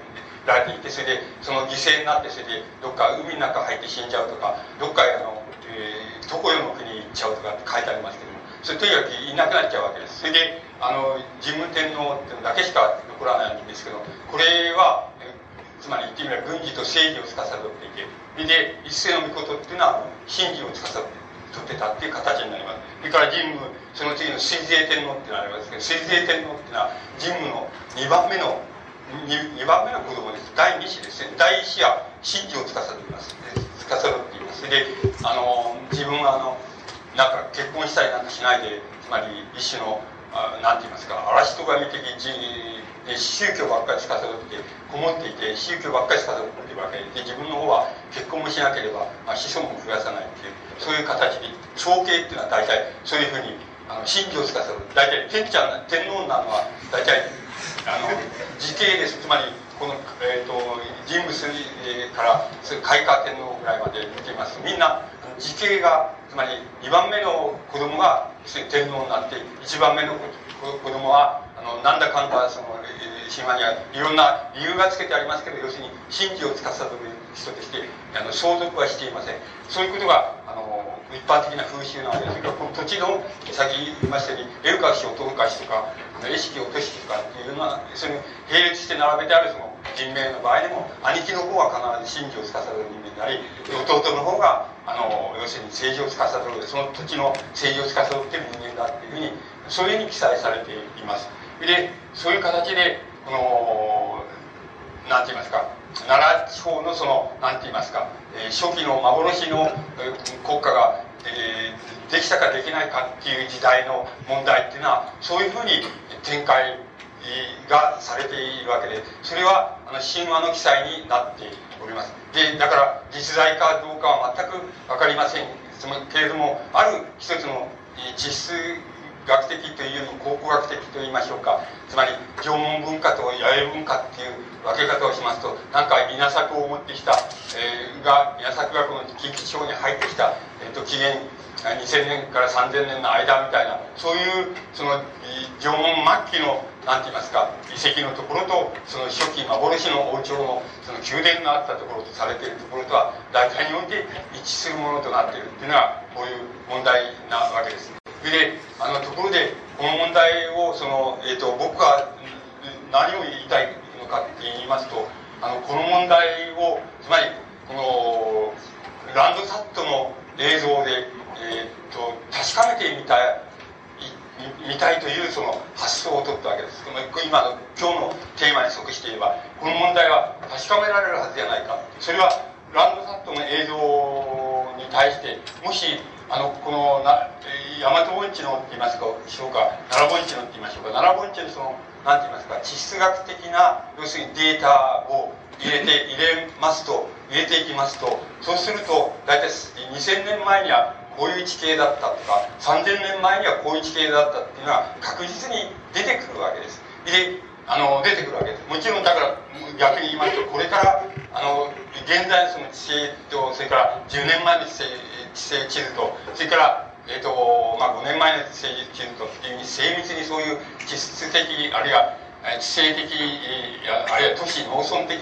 られていてそれでその犠牲になってそれでどっか海の中入って死んじゃうとかどっかあの、えー、常世の国に行っちゃうとかって書いてありますけどもそれとにかくいなくなっちゃうわけです。それであの神武天皇っていうのだけしか残らないんですけどこれはつまり言ってみれば軍事と政治を司っていてで一世の御事っていうのは神事を司って取ってたっていう形になります。それから神武その次の水税天皇ってのがありますけど水税天皇っていうのは神武の2番目の 2, 2番目の子供です。第2子ですね第1子は神事を司っています。司っています。であの自分はあのなんか結婚したりなんかしないでつまり一種の何て言いますか嵐とか見的宗教ばっかり司ってこもっていて宗教ばっかり司っているわけで自分の方は結婚もしなければ、まあ、子孫も増やさないっていうそういう形で長兄っていうのは大体そういうふうにあの神教を司る。大体天ちゃん天皇なのは大体あの時系ですつまりこの、えーと、人物から開化天皇ぐらいまで見ています。みんな時系がつまり2番目の子供が天皇になって1番目の子供はあのなんだかんだその神話にはいろんな理由がつけてありますけど要するに神事を司る人としてあの相続はしていませんそういうことがあの一般的な風習なわけですがこの土地の先言いましたようにエルカシオトウカシとか意識を落としとかっていうようなその並列して並べてあるその人名の場合でも兄貴の方は必ず神事を司る人間であり弟の方があの要するに政治を司るその土地の政治を司っている人間だっていうふうにそういうふうに記載されています。でそういう形でこの何て言いますか奈良地方のその何て言いますか、え、初期の幻の、国家が、えー、できたかできないかっていう時代の問題っていうのはそういうふうに展開がされているわけでそれはあの神話の記載になっております。でだから実在かどうかは全く分かりません。けれどもある一つの地質学的という考古学的といいましょうか。つまり縄文文化と弥生文化っていう分け方をしますとなんか稲作を持ってきた、えー、が稲作がこの近畿地方に入ってきた、えーと、紀元2000年から3000年の間みたいなそういうその縄文末期の何て言いますか遺跡のところとその初期幻の王朝のその宮殿があったところとされているところとは大体において一致するものとなっているっていうのがこういう問題なわけです。であのところでこの問題をその、えーと、僕が何を言いたいのかって言いますとあのこの問題をつまりこのランドサットの映像で、えーと、確かめてみたい見たいというその発想を取ったわけです。今の今日のテーマに即して言えばこの問題は確かめられるはずじゃないか。それはランドサットの映像に対してもしあのこのな大和盆地のって言いますかしょうか奈良盆地のって言いましょうか。奈良盆地のその何て言いますか地質学的な要するにデータを入れて入れますと入れていきますとそうすると大体2000年前にはこういう地形だったとか3000年前にはこういう地形だったっていうのは確実に出てくるわけです。であの出てくるわけです。もちろんだから逆に言いますとこれからあの現在のその地形とそれから10年前の地勢地勢地図とそれからえーとまあ、5年前の地図と精密にそういう地質的あるいは地政的あるいは都市農村的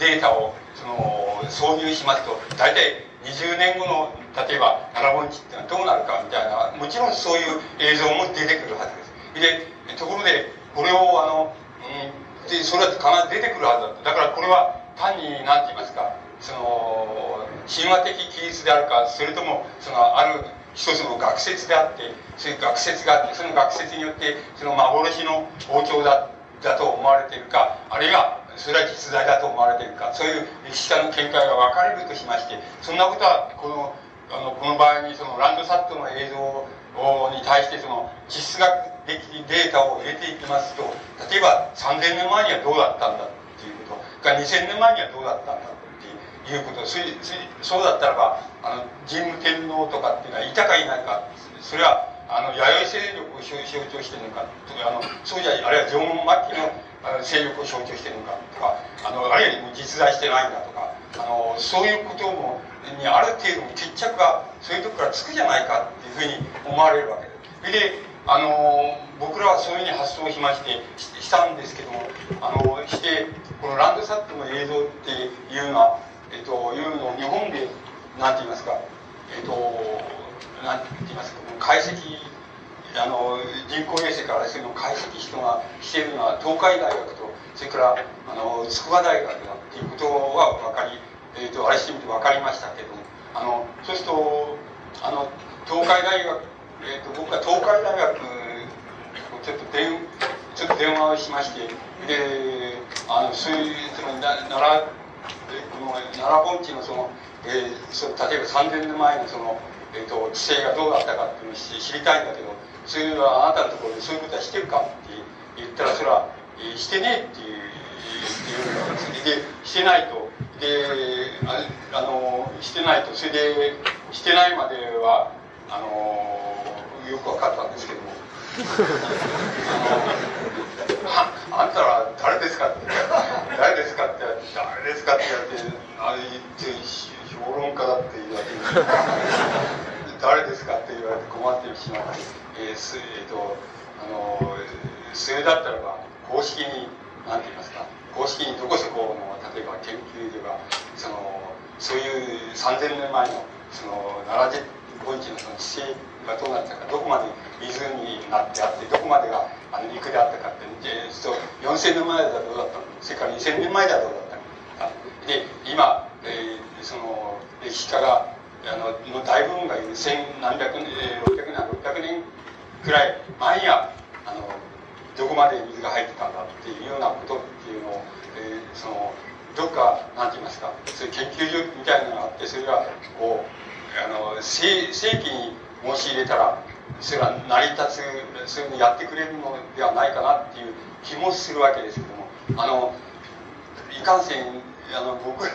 データをその挿入しますと大体20年後の例えば奈良盆地っていうのはどうなるかみたいなもちろんそういう映像も出てくるはずです。でところでこれをあの、うん、でそれは必ず出てくるはずだだからこれは単に何て言いますかその神話的記述であるかそれともそのある一つの学説であってそういう学説があってその学説によってその幻の王朝だだと思われているかあるいはそれは実在だと思われているかそういう歴史家の見解が分かれるとしましてそんなことはこのあのこの場合にそのランドサットの映像に対してその地質学的データを入れていきますと例えば3000年前にはどうだったんだっていうことが2000年前にはどうだったんだっていうことそそうだったらばあの神武天皇とかっていうのはいたかいないかそれはあの弥生勢力を象徴してるのかとかあのそうじゃあるいは縄文末期の勢力を象徴してるのかとかあのあるいは実在してないんだとかあのそういうこともにある程度決着がそういうとこからつくじゃないかっていうふうに思われるわけです。であの僕らはそういうふうに発想しましてしたんですけどもあのしてこのランドサットの映像っていうのは、えっと、いうのを日本で何て言いますかえっと何て言いますか解析あの人工衛星からそういうのを解析人がしているのは東海大学とそれからあの筑波大学だっていうことは分かり、えっと、あれしてみて分かりましたけどもあのそうするとあの東海大学、えーと、僕は東海大学ちょっと電ちょっと電話をしましてであのそういうその奈良この奈良盆地のその、えー、そ例えば3000年前のその、えーと、地勢がどうだったかっていうのを知りたいんだけどそういうのはあなたのところでそういうことはしてるかって言ったらそれは、えー、してねえっていうっていうでしてないと。であのしてないとそれでしてないまではあのよく分かったんですけども。ああんたら誰ですかって誰ですかって誰ですかってやってあれ言って評論家だって言われて誰ですかって言われて困ってしまって、えーすえーとあのそれだったらば公式に何て言いますか公式にどこそこの例えば研究所がそのそういう3000年前のその奈良盆地のその地勢がどうなったかどこまで湖になってあってどこまでがあの陸であったかってでそう4000年前だどうだったのそれから2000年前だどうだったので今、えー、その歴史家があのの大部分が言う千何百年、えー、600年600年くらい前にはあのどこまで水が入ってたんだっていうようなことっていうのを、えー、そのどっか何て言いますかそういう研究所みたいなのがあってそれがこうあの正正規に申し入れたらそれは成り立つそういうのやってくれるのではないかなっていう気もするわけですけどもあのいかんせんあの僕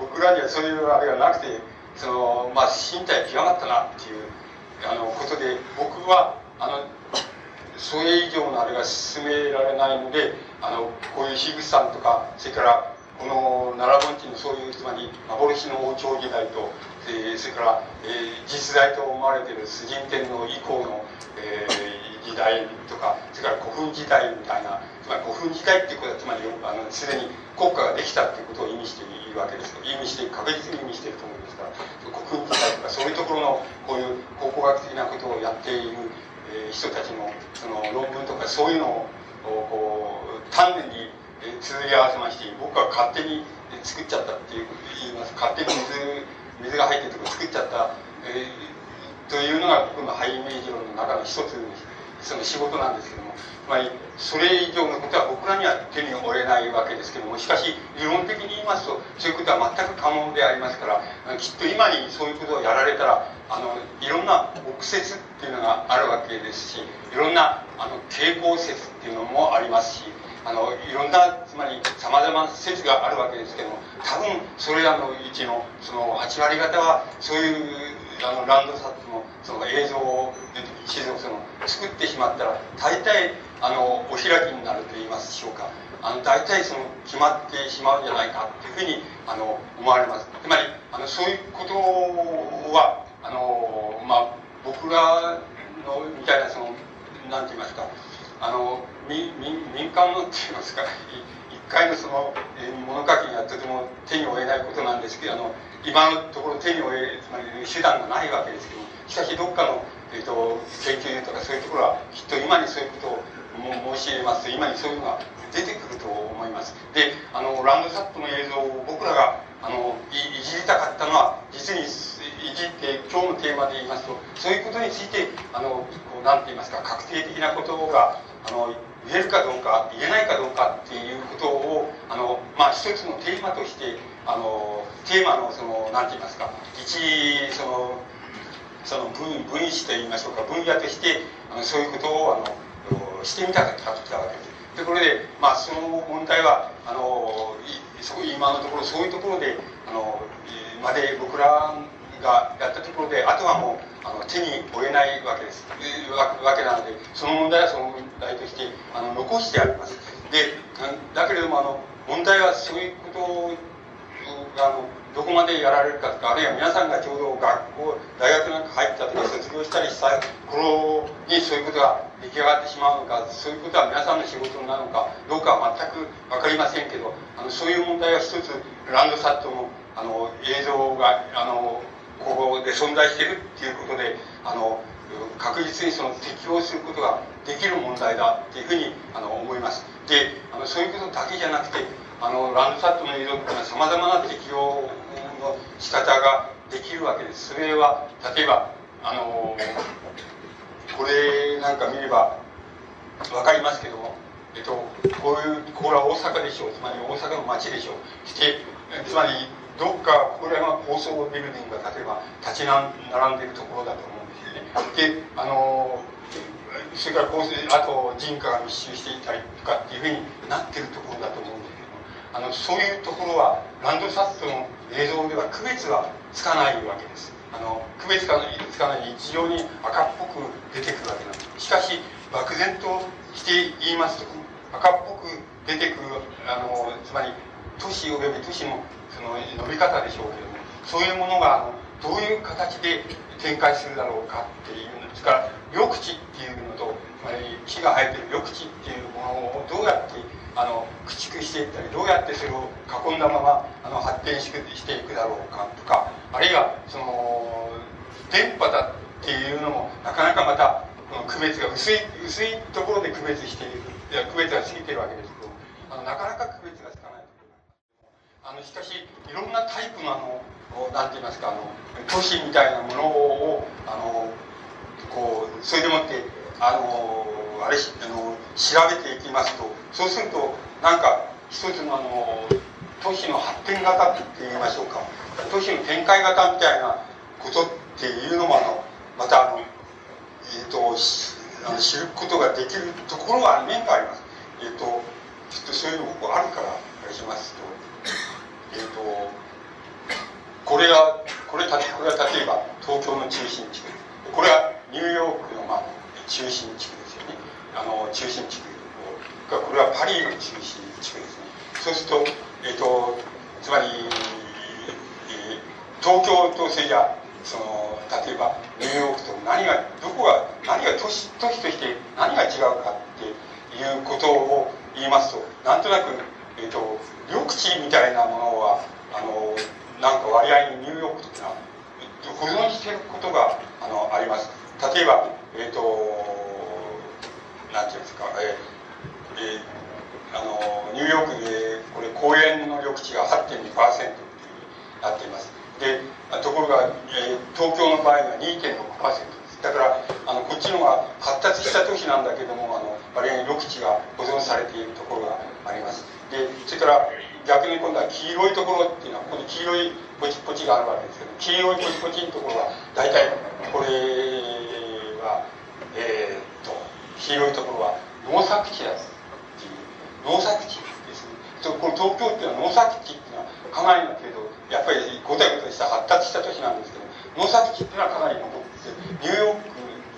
僕らにはそういうあれがなくてそのまあ身体極まったなっていうあのことで僕はあのそれ以上のあれが進められないのであのこういう樋口さんとかそれからこの奈良盆地のそういうつまり幻の王朝時代と、えー、それから、えー、実在と思われている崇神天皇以降の、えー、時代とかそれから古墳時代みたいなつまり古墳時代っていうことはつまりあのすでに国家ができたっていうことを意味しているわけです意味して確実に意味していると思うんです。から古墳時代とかそういうところのこういう考古学的なことをやっている人たちのその論文とかそういうのをこう丹念に通り合わせまして僕は勝手に作っちゃったっていう言います。勝手に水水が入ってるところを作っちゃった、えー、というのが僕のハイイメージ論の中の一つですその仕事なんですけどもまりそれ以上のことは僕らには手に負えないわけですけどもしかし理論的に言いますとそういうことは全く可能でありますからきっと今にそういうことをやられたらあのいろんな臆説っていうのがあるわけですしいろんなあの傾向説っていうのもありますしあのいろんなつまりさまざまな説があるわけですけども多分それらのうちのその8割方はそういうあのランドサットのその映像を地図をその作ってしまったら大体あのお開きになると言いますでしょうか。あの大体その決まってしまうんじゃないかっていうふうにあの思われます。つまりあのそういうことはあのまあ僕らのみたいなそのなんて言いますか。あの民民間のって言いますか。回のその、えー、物書きにはとても手に負えないことなんですけどあの今のところ手に負えつまり手段がないわけですけどしかしどっかの、えーと、研究とかそういうところはきっと今にそういうことを申し入れます。と今にそういうのが出てくると思います。であのランドサットの映像を僕らがあのいじりたかったのは実にいじって今日のテーマで言いますとそういうことについてあのこうなんて言いますか確定的なことがあの言えるかどうか言えないかどうかっていうことをあの、まあ、一つのテーマとしてあのテーマのその何て言いますか一そのその分分子と言いましょうか分野としてあのそういうことをあのしてみたかったわけです。ところで、まあ、その問題はあの今のところそういうところであのまで僕らがやったところであとはもうあの手に負えないわけです。わけなのでその問題はその問題としてあの残してあります。でだけれどもあの問題はそういうことあのどこまでやられるかとかあるいは皆さんがちょうど学校大学なんか入ったとか卒業したりした頃にそういうことが出来上がってしまうのかそういうことは皆さんの仕事なのかどうかは全く分かりませんけどあのそういう問題は一つランドサットのあの映像があのここで存在しているっていうことであの確実にその適応することができる問題だっていうふうにあの思います。であのそういうことだけじゃなくてあのランドサットの映像っていうのはさまざまな適用の仕方ができるわけです。それは例えばあのこれなんか見れば分かりますけども、えっと、こういうこれは大阪でしょう。つまり大阪の街でしょう。してつまりどっかこれは高層ビルディングが例えば立ち並んでいるところだと思うんですよね。であのそれからあと人家が密集していたりとかっていうふうになってるところだと思うんですけどあのそういうところはランドサットの映像では区別がつかないわけです。あの区別がつかない非常に赤っぽく出てくるわけなんです。しかし漠然として言いますと赤っぽく出てくるあのつまり都市および都市のの伸び方でしょうけどもそういうものがあのどういう形で展開するだろうかっていうの。ですから緑地っていうのとまり木が生えてる緑地っていうものをどうやってあの駆逐していったりどうやってそれを囲んだままあの発展していくだろうかとかあるいはその電波だっていうのもなかなかまたこの区別が薄い薄いところで区別しているいや区別が過ぎてるわけですけどあのなかなか区別があのしかしいろんなタイプのあのなんて言いますかあの都市みたいなものをあのこうそれでもってあのあれあの調べていきますとそうするとなんか一つのあの都市の発展型って言いましょうか都市の展開型みたいなことっていうのもあのまたあの、えーと、あの知ることができるところは面があります。えっ、ー、とちょっとそういうの僕あるからあれしますとえ、ー、とこれがこれこれは例えば東京の中心地区。これはニューヨークの、まあ、中心地区ですよね。あの中心地区。これはパリの中心地区ですね。そうすると,、えーと、つまり、えー、東京とそれじゃその例えばニューヨークと何がどこが何が都市都市として何が違うかっていうことを言いますとなんとなく、えーと、緑地みたいなものはあのなんか割合にニューヨークというのは保存していることがあのあります。例えばえっ、ー、となんていうんですか、えーえー、あのニューヨークでこれ公園の緑地が8.2%っていうなっています。でところが、えー、東京の場合には2.6%です。だからあのこっちの方が発達した都市なんだけどもあの割合に緑地が保存されているところがあります。でそれから逆に今度は黄色いところっていうのはここに黄色いポチポチがあるわけですけど黄色いポチポチのところは大体これはえー、っと黄色いところは農作地だっていう農作地ですね。この東京っていうのは農作地っていうのはかなりの程度やっぱりごたごたした発達した都市なんですけど農作地っていうのはかなり残ってニューヨーク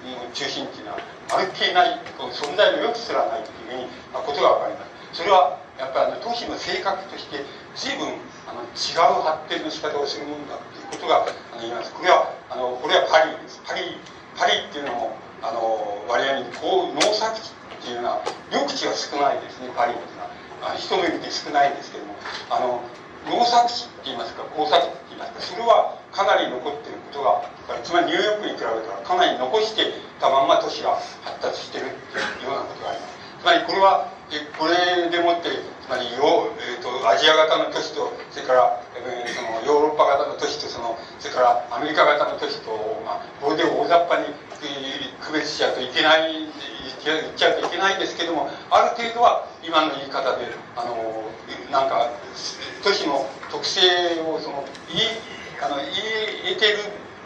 の中心っていうのはまるっきりない存在のよくすらないというふうに、まあ、ことが分かります。それはやっぱり都市の性格として随分あの違う発展の仕方をするものだということがあの言います。これはあのこれはパリです。パリパリっていうのもあの割合にこう農作地っていうのは緑地が少ないですねパリっていうのは。あ人の意味で少ないんですけどもあの農作地って言いますか耕作地って言いますかそれはかなり残ってることがつまりニューヨークに比べたらかなり残してたまんま都市が発達してるっていうようなことがあります。つまりこれはこれでもってつまりヨ、えーと、アジア型の都市とそれから、えー、そのヨーロッパ型の都市とそのそれからアメリカ型の都市と、まあ、これで大雑把に区別しちゃうといけない言っちゃうといけないんですけどもある程度は今の言い方であのなんか都市の特性をその言いあの言えてる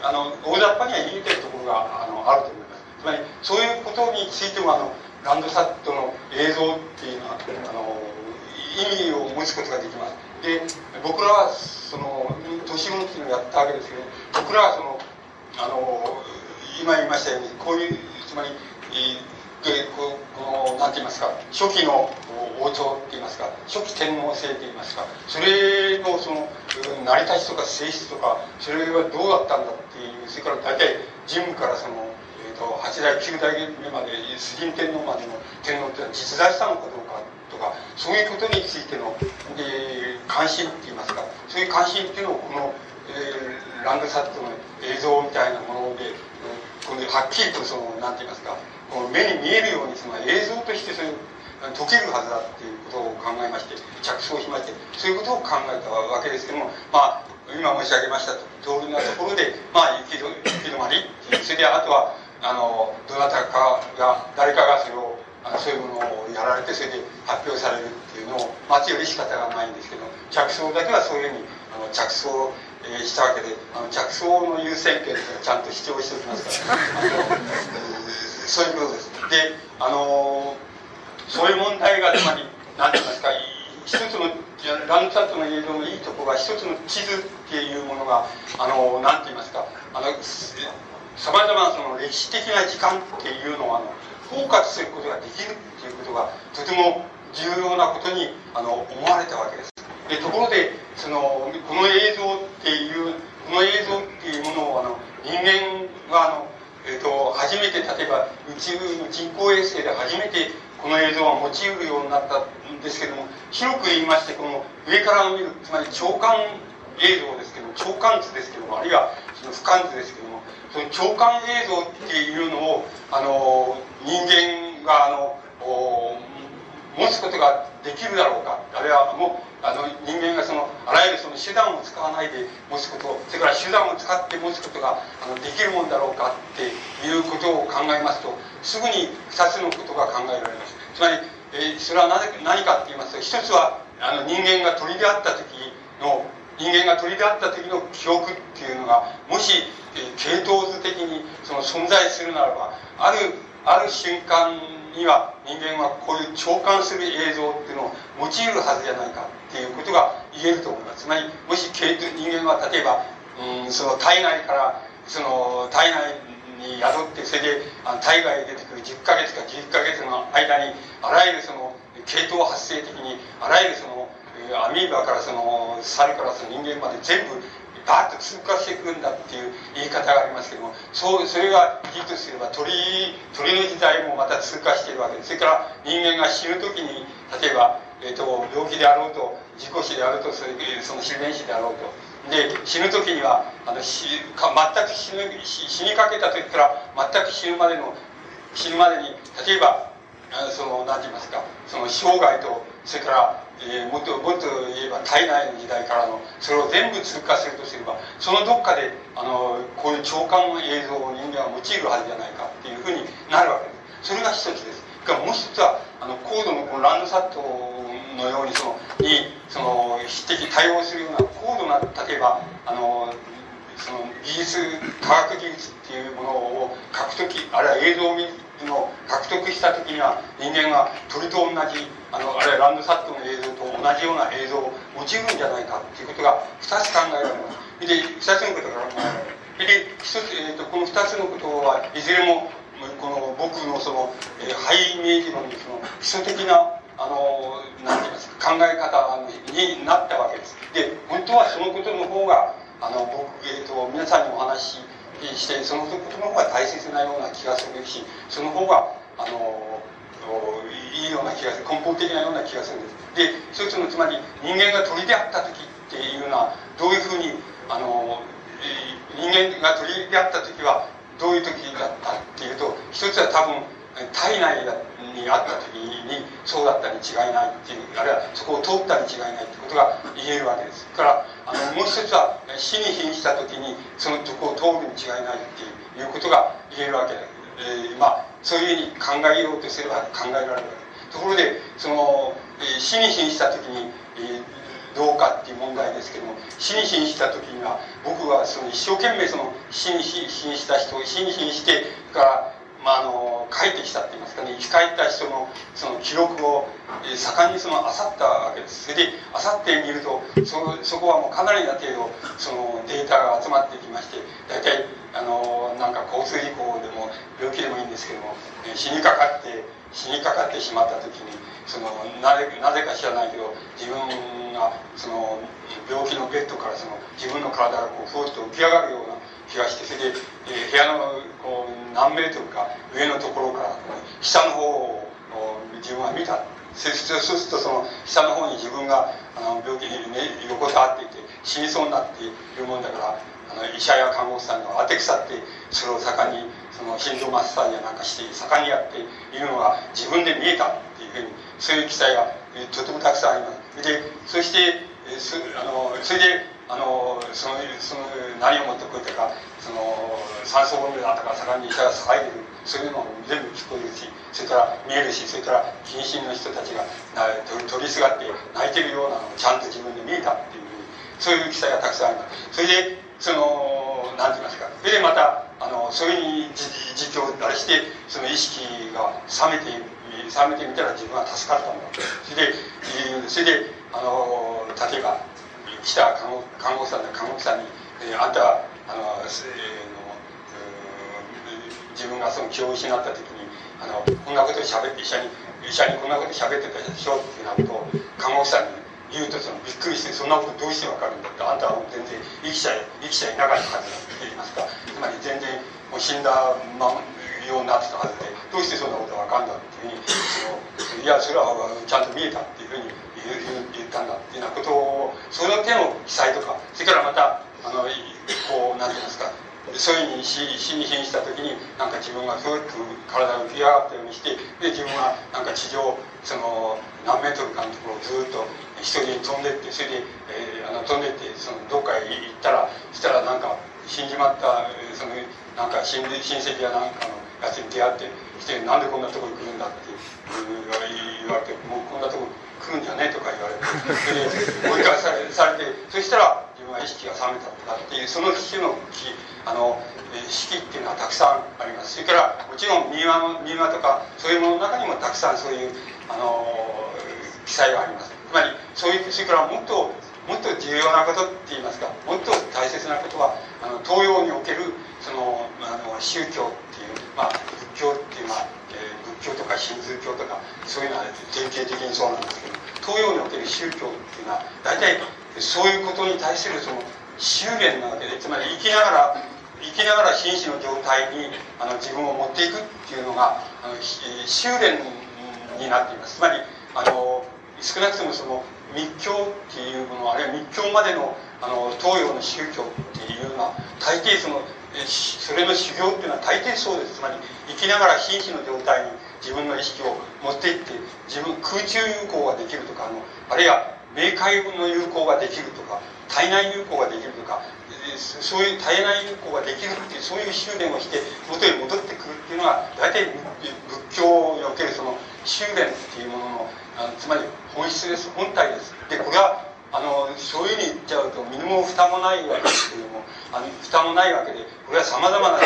あの大雑把には言えてるところがあのあると思います。つまりそういうことについてもあのランドサットの映像っていうのはあの意味を持つことができます。で僕らはその都市運っていうのをやったわけですけど僕らはそのあの今言いましたようにこういうつまり、え、でここの何て言いますか初期の王朝って言いますか初期天皇制って言いますかそれのその成り立ちとか性質とかそれはどうだったんだっていうそれから大体神武からその、と、8代9代目まで崇神天皇までの天皇っていうのは実在したのかどうかとかそういうことについてので関心って言いますかそういう関心っていうのをこの、えー、ランドサットの映像みたいなものでこのはっきりとその何て言いますかこの目に見えるようにその映像としてそういう解けるはずだっていうことを考えまして着想しましてそういうことを考えたわけですけどもまあ今申し上げました通りなところでまあ行き止まりそれであとはあのどなたかが誰かがそれをあのそういうものをやられてそれで発表されるっていうのを待ちより仕方がないんですけど着想だけはそういうふうにあの着想え、したわけであの着想の優先権というのはちゃんと主張しておきますからそういうことです。で、あのそういう問題がつまり何て言いますか一つのランドサットの映像のいいところが一つの地図っていうものがあの何て言いますかあのさまざまなその歴史的な時間っていうのをあの包括することができるっていうことがとても重要なことにあの思われたわけです。でところでそのこの映像っていうこの映像っていうものをあの人間はあの、えーと、初めて例えば宇宙人工衛星で初めてこの映像が用いるようになったんですけども広く言いましてこの上から見るつまり長官映像ですけども長官図ですけどもあるいはその俯瞰図ですけどもその長官映像っていうのをあの人間があの持つことができるだろうか。あるいはもうあの人間がそのあらゆるその手段を使わないで持つことそれから手段を使って持つことがあのできるもんだろうかっていうことを考えますとすぐに2つのことが考えられます。つまり、えー、それは何何かって言いますと一つはあの人間が鳥であった時の人間が鳥であった時の記憶っていうのがもし、えー、系統図的にその存在するならばあるある瞬間には人間はこういう長官する映像っていうのを用いるはずじゃないかっていうことが言えると思います。つまりもし系統人間は例えばうんその体内からその体内に宿ってそれであの体外に出てくる10ヶ月か11ヶ月の間にあらゆるその系統発生的にあらゆるそのアミーバからその猿からその人間まで全部バーッと通過していくんだっていう言い方がありますけどもそうそれが事とすれば鳥鳥の時代もまた通過しているわけです。それから人間が死ぬ時に例えば、えーと、病気であろうと事故死であろうとそれその自然死であろうと。で死ぬ時にはあの死か全く死ぬ死にかけた時から全く死ぬまでの死ぬまでに例えばその何て言いますか？その生涯とそれからえー、もっともっと言えば体内の時代からのそれを全部通過するとすればそのどっかであのこういう長官の映像を人間は用いるはずじゃないかっていうふうになるわけです。それが一つです。からもう一つはあの高度のこのランドサットのようにそのにその匹敵対応するような高度な例えばあのその技術科学技術っていうものを獲得あるいは映像を見の獲得した時には人間は鳥と同じあのあるいはランドサットの映像と同じような映像を用いるんじゃないかっていうことが2つ考えられます。で2つのことが考えられる。で一つ、えーと、この2つのことはいずれもこの僕のその、えー、ハイイメージ論のその基礎的なあの何て言いますか考え方になったわけです。で本当はそのことの方があの僕、えーと、皆さんにお話ししてそのことの方が大切なような気がするしその方があのいいような気がする根本的なような気がするんです。で一つのつまり人間が鳥であった時っていうのはどういうふうにあの人間が鳥であった時はどういう時だったっていうと一つは多分体内だにあった時にそうだったに違いないっていうあるいはそこを通ったに違いないってことが言えるわけです。からあのもう一つは死に瀕した時にそのとこを通るに違いないっていうことが言えるわけで、えー、まあそういうふうに考えようとすれば考えられるわけところでその、えー、死に瀕した時に、えー、どうかっていう問題ですけども死に瀕した時には僕はその一生懸命その死に瀕した人を死に瀕してからまあ、あの帰ってきたって言いますかね。生き返った人のその記録を、え、盛んにその漁ったわけです。それで漁ってみるとそそこはもうかなりな程度そのデータが集まってきまして大体あのなんか交通事故でも病気でもいいんですけども、え死にかかって死にかかってしまった時にそのなぜなぜか知らないけど自分がその病気のベッドからその自分の体がこうふっと浮き上がるような気がしてそれで、え部屋のこう何メートルか上のところから下の方を自分は見た。そうするとその下の方に自分があの病気に、ね、横たわっていて死にそうになっているもんだからあの医者や看護師さんが当て腐ってそれを盛んにその心臓マッサージやなんかして盛んにやっているのが自分で見えたっていうふうにそういう記載がとてもたくさんあります。でそしてそあのそれであのそのその何をもってこいったかその酸素ボンベだったか盛んに医者が騒いでるそういうのも全部聞こえるしそれから見えるしそれから近親の人たちが取りすがって泣いてるようなのをちゃんと自分で見えたっていうそういう記載がたくさんありますそれでその何て言いますか。それでまたあのそういうふうに実況あれしてその意識が冷めて冷めてみたら自分は助かったんだそれでそれであの例えば来た看護看護師さん看護師さんに「えー、あんたあの、えー、の自分がその気を失った時にあのこんなことしゃべって医者に医者にこんなことしゃべってたでしょっていうなことを看護師さんに言うとそのびっくりしてそんなことどうしてわかるんだってあんたはもう全然生きちゃ生きちゃいなかったはずだって言いますか。つまり全然もう死んだまようになってたはずでどうしてそんなことわかんだっていうふうにそのいやそれはちゃんと見えたっていうふうに言ったんだっていうようなことをその手の記載とかそれからまたあのこう何て言いますかそういうふうに死に瀕した時になんか自分がふっと体が浮き上がったようにしてで自分はなんか地上その何メートルかのところをずっと一人に飛んでってそれで、えー、あの飛んでってそのどっかへ行ったらしたらなんか死んじまったそのなんか親親戚やなんかのやつに出会ってきてなんでこんなところに来るんだって言われてもうこんなところ来るんじゃねえとか言われて追い返されされてそしたら自分は意識が覚めたとかっていうその種のあの式っていうのはたくさんあります。それからもちろん民話の民話とかそういうものの中にもたくさんそういうあの記載があります。つまりそういうそれからもっともっと重要なことって言いますかもっと大切なことはあの東洋におけるそのあの宗教っていう、まあ、仏教っていうのは、えー、仏教とか神通教とかそういうのは典型的にそうなんですけど東洋における宗教っていうのは大体そういうことに対するその修練なわけでつまり生きながら生きながら紳士の状態にあの自分を持っていくっていうのがあの修練になっています。つまりあの少なくともその密教っていうものあるいは密教までのあの東洋の宗教っていうのは大抵そのそれの修行っていうのは大抵そうです。つまり生きながら瀕死の状態に自分の意識を持っていって自分空中有効ができるとかあのあるいは冥界の有効ができるとか体内有効ができるとかそういう体内有効ができるっていうそういう修練をして元に戻ってくるっていうのが大体仏教におけるその修練っていうもののあのつまり本質です本体です。でこれはあのそういうふうに言っちゃうと身も蓋もないわけですけどもあの蓋もないわけでこれはさまざまな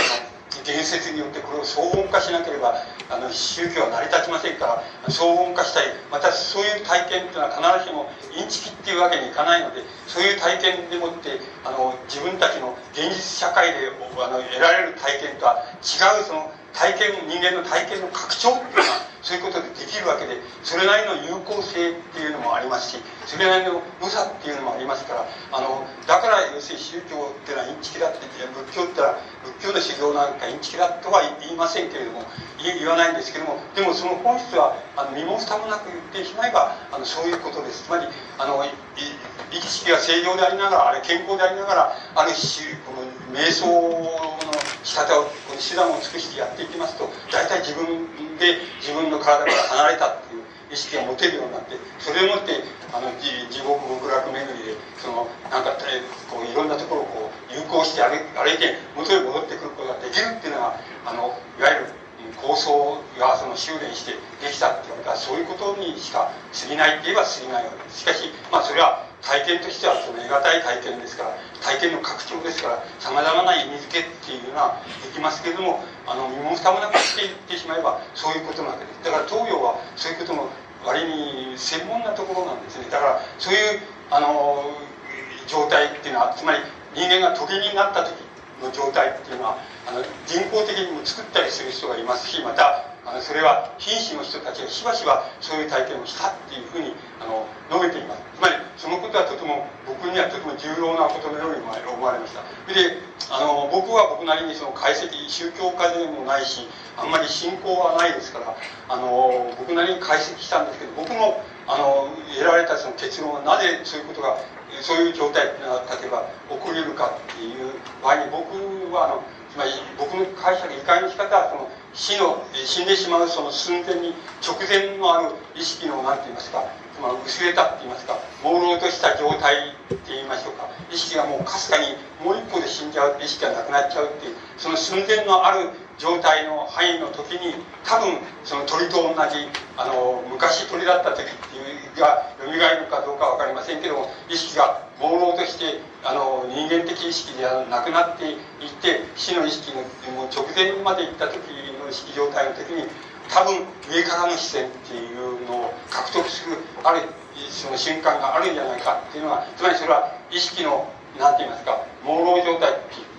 言説によってこれを騒音化しなければあの宗教は成り立ちませんから騒音化したい。またそういう体験っていうのは必ずしもインチキっていうわけにいかないのでそういう体験でもってあの自分たちの現実社会であの得られる体験とは違うその体験人間の体験の拡張っていうのはそういうことでできるわけでそれなりの有効性っていうのもありますしそれなりの良さっていうのもありますからあのだから要するに宗教っていうのはインチキだってって仏教ってのは仏教の修行なんかインチキだとは言いませんけれども言わないんですけどもでもその本質はあの身も蓋もなく言ってしまえばあのそういうことです。つまりあの意識が正常でありながらあれ健康でありながらある種この瞑想の仕方を手段を尽くしてやっていきますと大体自分で自分の体から離れたっていう意識が持てるようになってそれをもってあの地獄極楽巡りでそのなんかこういろんなところをこう有効して歩いて元へ戻ってくることができるっていうのがあのいわゆる構想がその修練してできたっていうかそういうことにしか過ぎないって言えば過ぎないわけです。しかしまあそれは体験としてはその得難い体験ですから体験の拡張ですからさまざまな意味付けっていうのはできますけれどもあの身も蓋もなくしていってしまえばそういうことなわけです。だから東洋はそういうことの割に専門なところなんですね。だからそういうあの状態っていうのはつまり人間が鳥になった時の状態っていうのはあの人工的にも作ったりする人がいますしまたあのそれは品種の人たちがしばしばそういう体験をしたっていうふうにあの述べています。つまりそのことはとても僕にはとても重要なことのように思われました。であの僕は僕なりにその解析宗教家でもないしあんまり信仰はないですからあの僕なりに解析したんですけど僕のあの得られたその結論はなぜそういうことがそういう状態が例えば起こり得るかっていう場合に僕はあのつまり僕の解釈理解の仕方はその死の死んでしまうその寸前に直前のある意識の何て言いますか、まあ、薄れたって言いますか朦朧とした状態って言いましょうか。意識がもうかすかにもう一歩で死んじゃうって意識がなくなっちゃうっていうその寸前のある状態の範囲の時に多分その鳥と同じあの昔鳥だった時っていうが蘇るかどうか分かりませんけども意識が朦朧としてあの人間的意識ではなくなっていって死の意識のもう直前まで行った時の意識状態の時に多分上からの視線っていうのを獲得するあるその瞬間があるんじゃないかっていうのはつまりそれは意識の何て言いますか朦朧状態っていう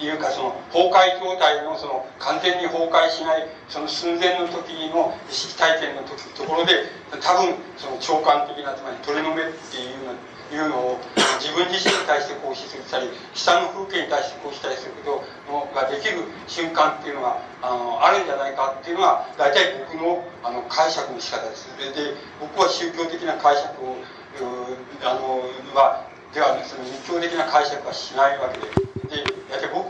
いうかその崩壊状態のその完全に崩壊しないその寸前の時の意識体験の時ところで多分その長官的なつまり鳥の目っていうのいうのを自分自身に対して行使するたり下の風景に対して行使したりすることができる瞬間っていうのがあのあるんじゃないかっていうのが大体僕のあの解釈の仕方です。で僕は宗教的な解釈をあのはではその日教的な解釈はしないわけでで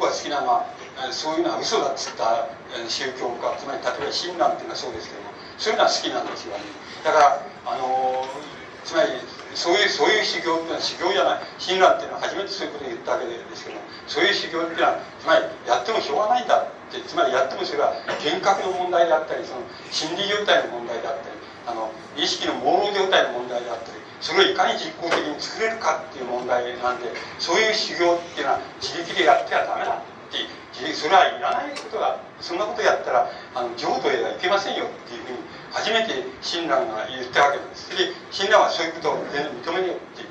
僕が好きなのはそういうのは嘘だっつった宗教家つまり例えば親鸞っていうのはそうですけどもそういうのは好きなんですよね。だからあのつまりそういうそういう修行っていうのは修行じゃない親鸞っていうのは初めてそういうことを言ったわけですけどもそういう修行っていうのはつまりやってもしょうがないんだってつまりやってもそれは幻覚の問題であったりその心理状態の問題であったりあの意識の朦朧状態の問題であったりそれをいかに実効的に作れるかっていう問題なんでそういう修行っていうのは自力でやってはダメだってそれはいらないことがそんなことやったらあの浄土へはいけませんよっていうふうに初めて親鸞が言ったわけです。で親鸞はそういうことを全然認めよって。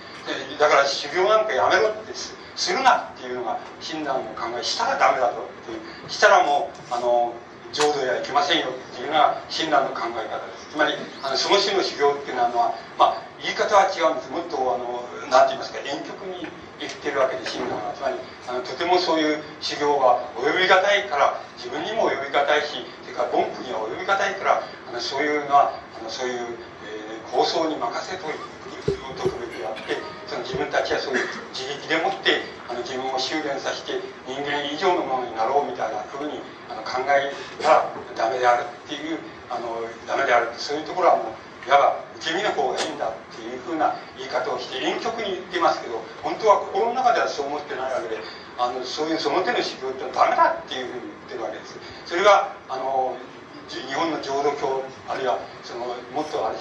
だから修行なんかやめろってするなっていうのが親鸞の考え。したらダメだと。ってしたらもうあの浄土へはいけませんよっていうのが親鸞の考え方ですつまりあのその種の修行っていうのは、まあ、言い方は違うんですもっとあの何て言いますか遠曲に言ってるわけで親鸞はつまりあのとてもそういう修行が及びがたいから自分にも及びがたいしそれから文句には及びがたいからあのそういうのはあのそういう、えー、構想に任せといておくべきであってその自分たちはそういう自力でもってあの自分を修練させて人間以上のものになろうみたいなふうにあの考えたらダメであるっていうあのダメであるそういうところはもういわば受け身の方がいいんだっていうふうな言い方をして遠曲に言ってますけど本当は心の中ではそう思ってないわけであのそういうその手の修行ってのはダメだっていうふうに言ってるわけです。それがあの日本の浄土教あるいはそのもっとあれ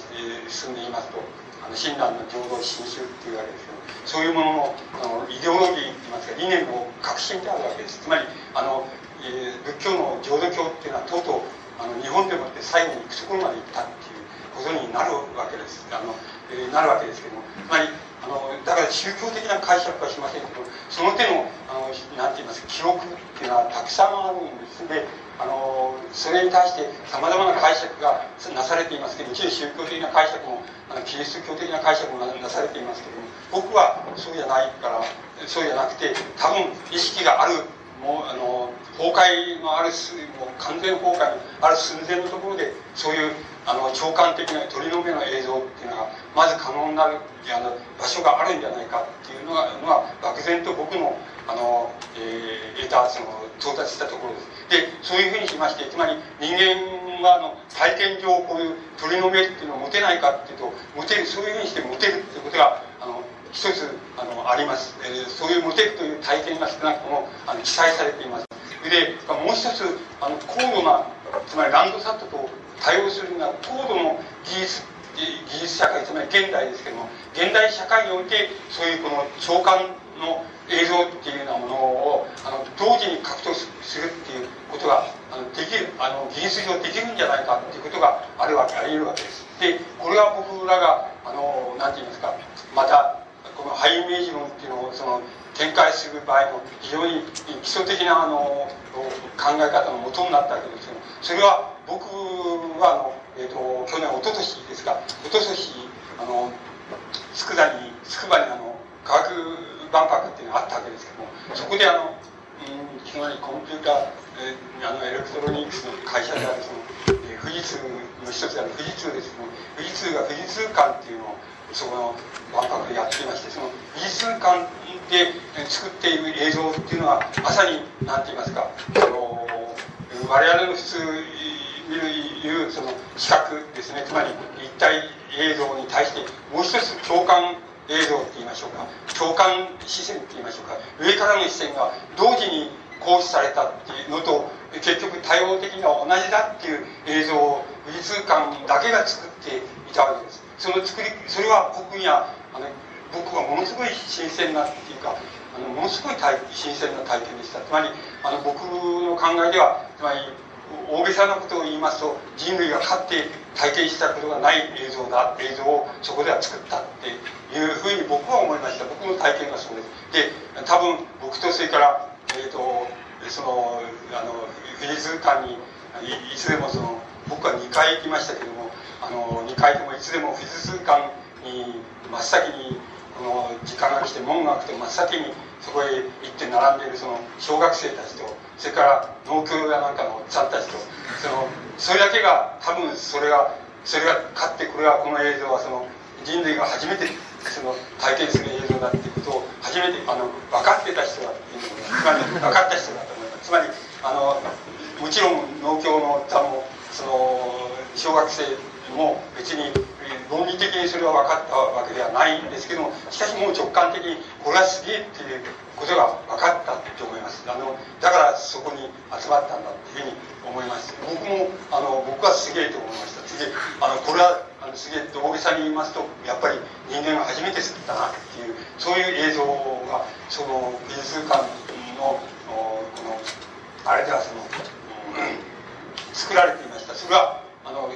進んでいますとあの親鸞の浄土真宗っていうわけですけどそういうもののあのイデオロギーっていいますか理念の革新であるわけです。つまりあの、えー、仏教の浄土教っていうのはとうとうあの日本でもって最後に行くところまで行ったっていうことになるわけです。あの、えー、なるわけですけども。つまりあのだから宗教的な解釈はしませんけどその手のあのなんて言いますか記録っていうのはたくさんあるんですであのそれに対してさまざまな解釈がなされていますけど一応宗教的な解釈もあのキリスト教的な解釈もなされていますけども僕はそうじゃないからそうじゃなくて多分意識があるもうあの崩壊のあるもう完全崩壊のある寸前のところでそういうあの長官的な鳥の目の映像っていうのがまず可能になるあの場所があるんじゃないかっていうのがのは漠然と僕のあの、えー、得たその到達したところです。でそういうふうにしましてつまり人間はあの体験上こういう鳥の目っていうのを持てないかっていうと持てるそういうふうにして持てるっていうことがあの一つあのあります、えー、そういう持てるという体験が少なくともあの記載されています。でもう一つあの高度なつまりランドサットと対応するような高度の技術技術社会つまり現代ですけども現代社会においてそういうこの長官の映像っていうようなものをあの同時に獲得するっていうことがあのできるあの技術上できるんじゃないかっていうことがあるわけあり得るわけです。でこれは僕らがあの何て言いますかまたこのハイイメージ論っていうのをその展開する場合の非常に基礎的なあの考え方のもとになったわけですけどそれは僕はあの、えーと、去年一昨年ですか一昨年あの佃に筑波にあの科学万博っていうのがあったわけですけどもそこであの、うん、つまりコンピューター、えー、あのエレクトロニクスの会社であるその、えー、富士通の一つである富士通ですけども富士通が富士通館っていうのをそこの万博でやっていましてその美術館で作っている映像っていうのはまさに何て言いますかその我々の普通見るいうその視覚ですね。つまり立体映像に対してもう一つ共感映像って言いましょうか。共感視線って言いましょうか。上からの視線が同時に行使されたっていうのと結局多様的には同じだっていう映像を美術館だけが作っていたわけです。その作りそれは僕にはあの僕はものすごい新鮮なっていうかあのものすごい新鮮な体験でした。つまりあの僕の考えではつまり大げさなことを言いますと人類が勝って体験したことがない映像だ映像をそこでは作ったっていうふうに僕は思いました。僕の体験がそうです。で多分僕とそれからえっ、ー、とそのあの美術館にいつでもその僕は2回行きましたけどもあの2回ともいつでも美術館に真っ先にこの時間が来て門が開くと真っ先にそこへ行って並んでいるその小学生たちとそれから農協やなんかのおっちゃんたちとそのそれだけが多分それがそれが勝ってこれはこの映像はその人類が初めてその体験する映像だっていうことを初めてあの分かってた人だっていうのつまり分かった人だと思います。つまりあのもちろん農協のおっちゃんもその小学生も別に論理的にそれは分かったわけではないんですけどもしかしもう直感的にこれはすげえっていうことが分かったと思います。あのだからそこに集まったんだっていうふうに思います。僕もあの僕はすげえと思いました。次あのこれはあのすげえって大げさに言いますとやっぱり人間が初めて作ったなっていうそういう映像がその美術館のこのあれではその、うん、作られていました。それはあの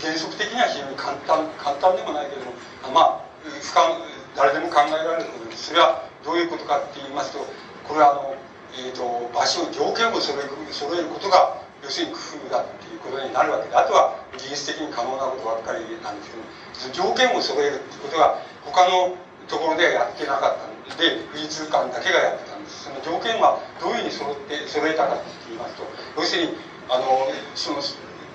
原則的には非常に簡単簡単でもないけれどもまあ不可誰でも考えられることですそれはどういうことかって言いますとこれはあの、えーと、場所条件を揃え揃えることが要するに工夫だっていうことになるわけであとは技術的に可能なことばっかりなんですけど条件を揃えるっていうことが他のところではやってなかったんで美術館だけがやってたんです。その条件はどういうふうに揃って揃えたかって言いますと要するにあのその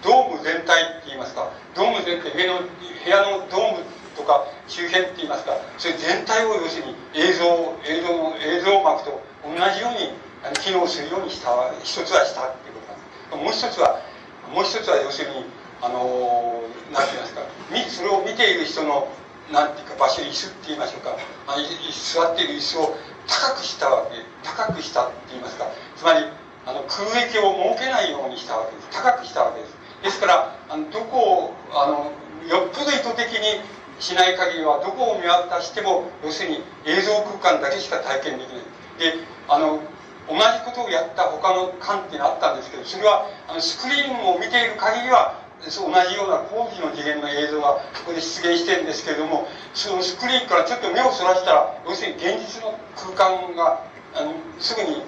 ドーム全体って言いますかドーム全体上の部屋のドームとか周辺って言いますかそれ全体を要するに映像映像の映像膜と同じように機能するようにした一つはしたっていうことなんです。もう一つはもう一つは要するにあの何て言いますかそれを見ている人のなんていうか場所椅子って言いましょうか。あ座っている椅子を高くしたわけ高くしたって言いますか。つまりあの空域を設けないようにしたわけです。高くしたわけです。ですからあのどこをあのよっぽど意図的にしない限りはどこを見渡しても要するに映像空間だけしか体験できない。であの同じことをやった他の館っていうのがあったんですけどそれはあのスクリーンを見ている限りは同じような工事の次元の映像がそこで出現してるんですけれどもそのスクリーンからちょっと目をそらしたら要するに現実の空間があのすぐに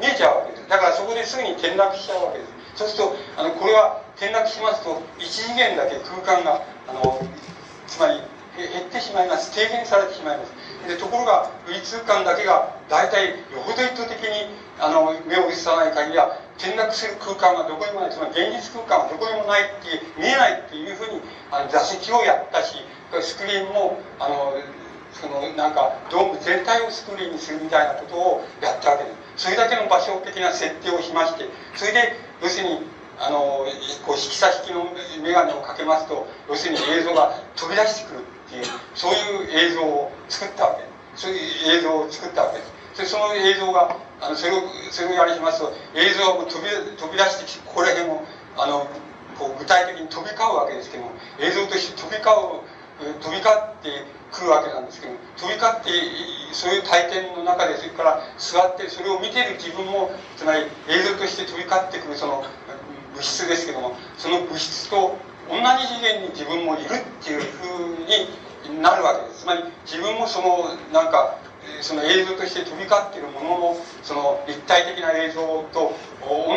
見えちゃうわけです。だからそこですぐに転落しちゃうわけです。そうするとあのこれは転落しますと一次元だけ空間があのつまり減ってしまいます。低減されてしまいます。でところが宇宙空間だけが大体よほど意図的にあの目を移さない限りは転落する空間がどこにもない。つまり現実空間はどこにもないって見えないっていうふうにあの座席をやったしスクリーンもあのそのなんかドーム全体をスクリーンにするみたいなことをやったわけです。それだけの場所的な設定をしましてそれで要するにあのこう引き差し機の眼鏡をかけますと要するに映像が飛び出してくるっていうそういう映像を作ったわけ。そういう映像を作ったわけです。その映像があのそれをそれをやりますと映像が飛び飛び出してきてここら辺もあのこう具体的に飛び交うわけですけども映像として飛び交う飛び交ってくるわけなんですけど飛び交ってそういう体験の中でそれから座ってそれを見ている自分もつまり映像として飛び交ってくるその物質ですけどもその物質と同じ次元に自分もいるっていうふうになるわけです。つまり自分もそのなんかその映像として飛び交っているもののその立体的な映像と同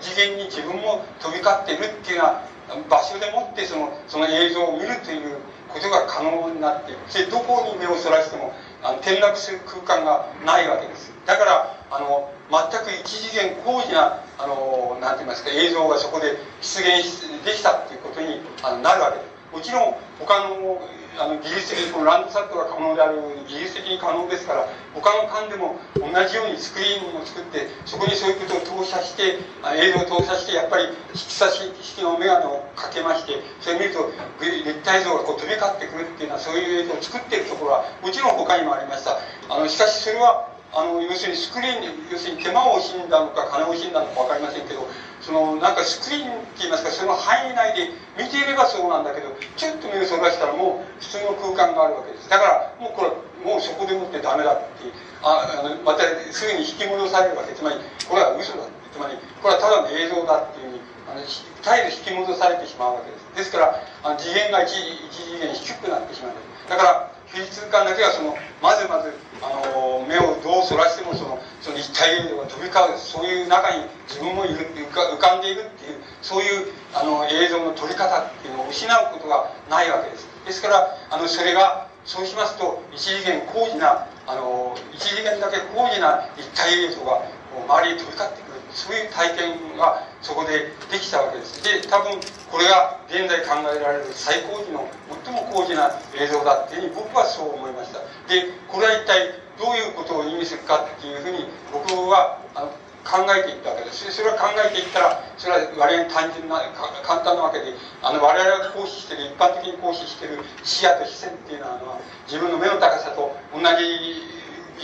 じ次元に自分も飛び交っているっていうような場所でもってそのその映像を見るということが可能になっている。でどこに目をそらしてもあの転落する空間がないわけです。だからあの全く一次元高次なあのなんて言いますか映像がそこで出現できたっていうことにあのなるわけです。もちろん他のあの技術的にこのランドサットが可能である技術的に可能ですから他の館でも同じようにスクリーンを作ってそこにそういうことを投射して映像を投射してやっぱり色差し式の眼鏡をかけましてそれを見ると立体像がこう飛び交ってくるっていうのはそういう映像を作っているところはもちろん他にもありました。あのしかしそれはあの要するにスクリーンに要するに手間を惜しんだのか金を惜しんだのか分かりませんけどそのなんかスクリーンって言いますかその範囲内で見ていればそうなんだけどちょっと目をそらしたらもう普通の空間があるわけです。だからもうこれもうそこでもってダメだってああのまたすぐに引き戻されるわけ。つまりこれは嘘だつまりこれはただの映像だっていうふうにあの絶えず引き戻されてしまうわけです。ですからあの次元が一次元低くなってしまう。だから美術館だけはそのまずまずあの目をどうそらしてもそのその一体映像が飛び交うそういう中に自分もいる浮か浮かんでいるっていうそういうあの映像の撮り方っていうのを失うことがないわけです。ですからあのそれがそうしますと一次元高次なあの一次元だけ高次な一体映像が周りに飛び交ってくる。そういう体験がそこでできたわけです。で多分これが現在考えられる最高次の最も高次な映像だっていうふうに僕はそう思いました。でこれは一体どういうことを意味するかっていうふうに僕はあの考えていったわけです。それは考えていったらそれは我々に単純な簡単なわけであの我々が行使してる一般的に行使してる視野と視線っていうのは自分の目の高さと同じ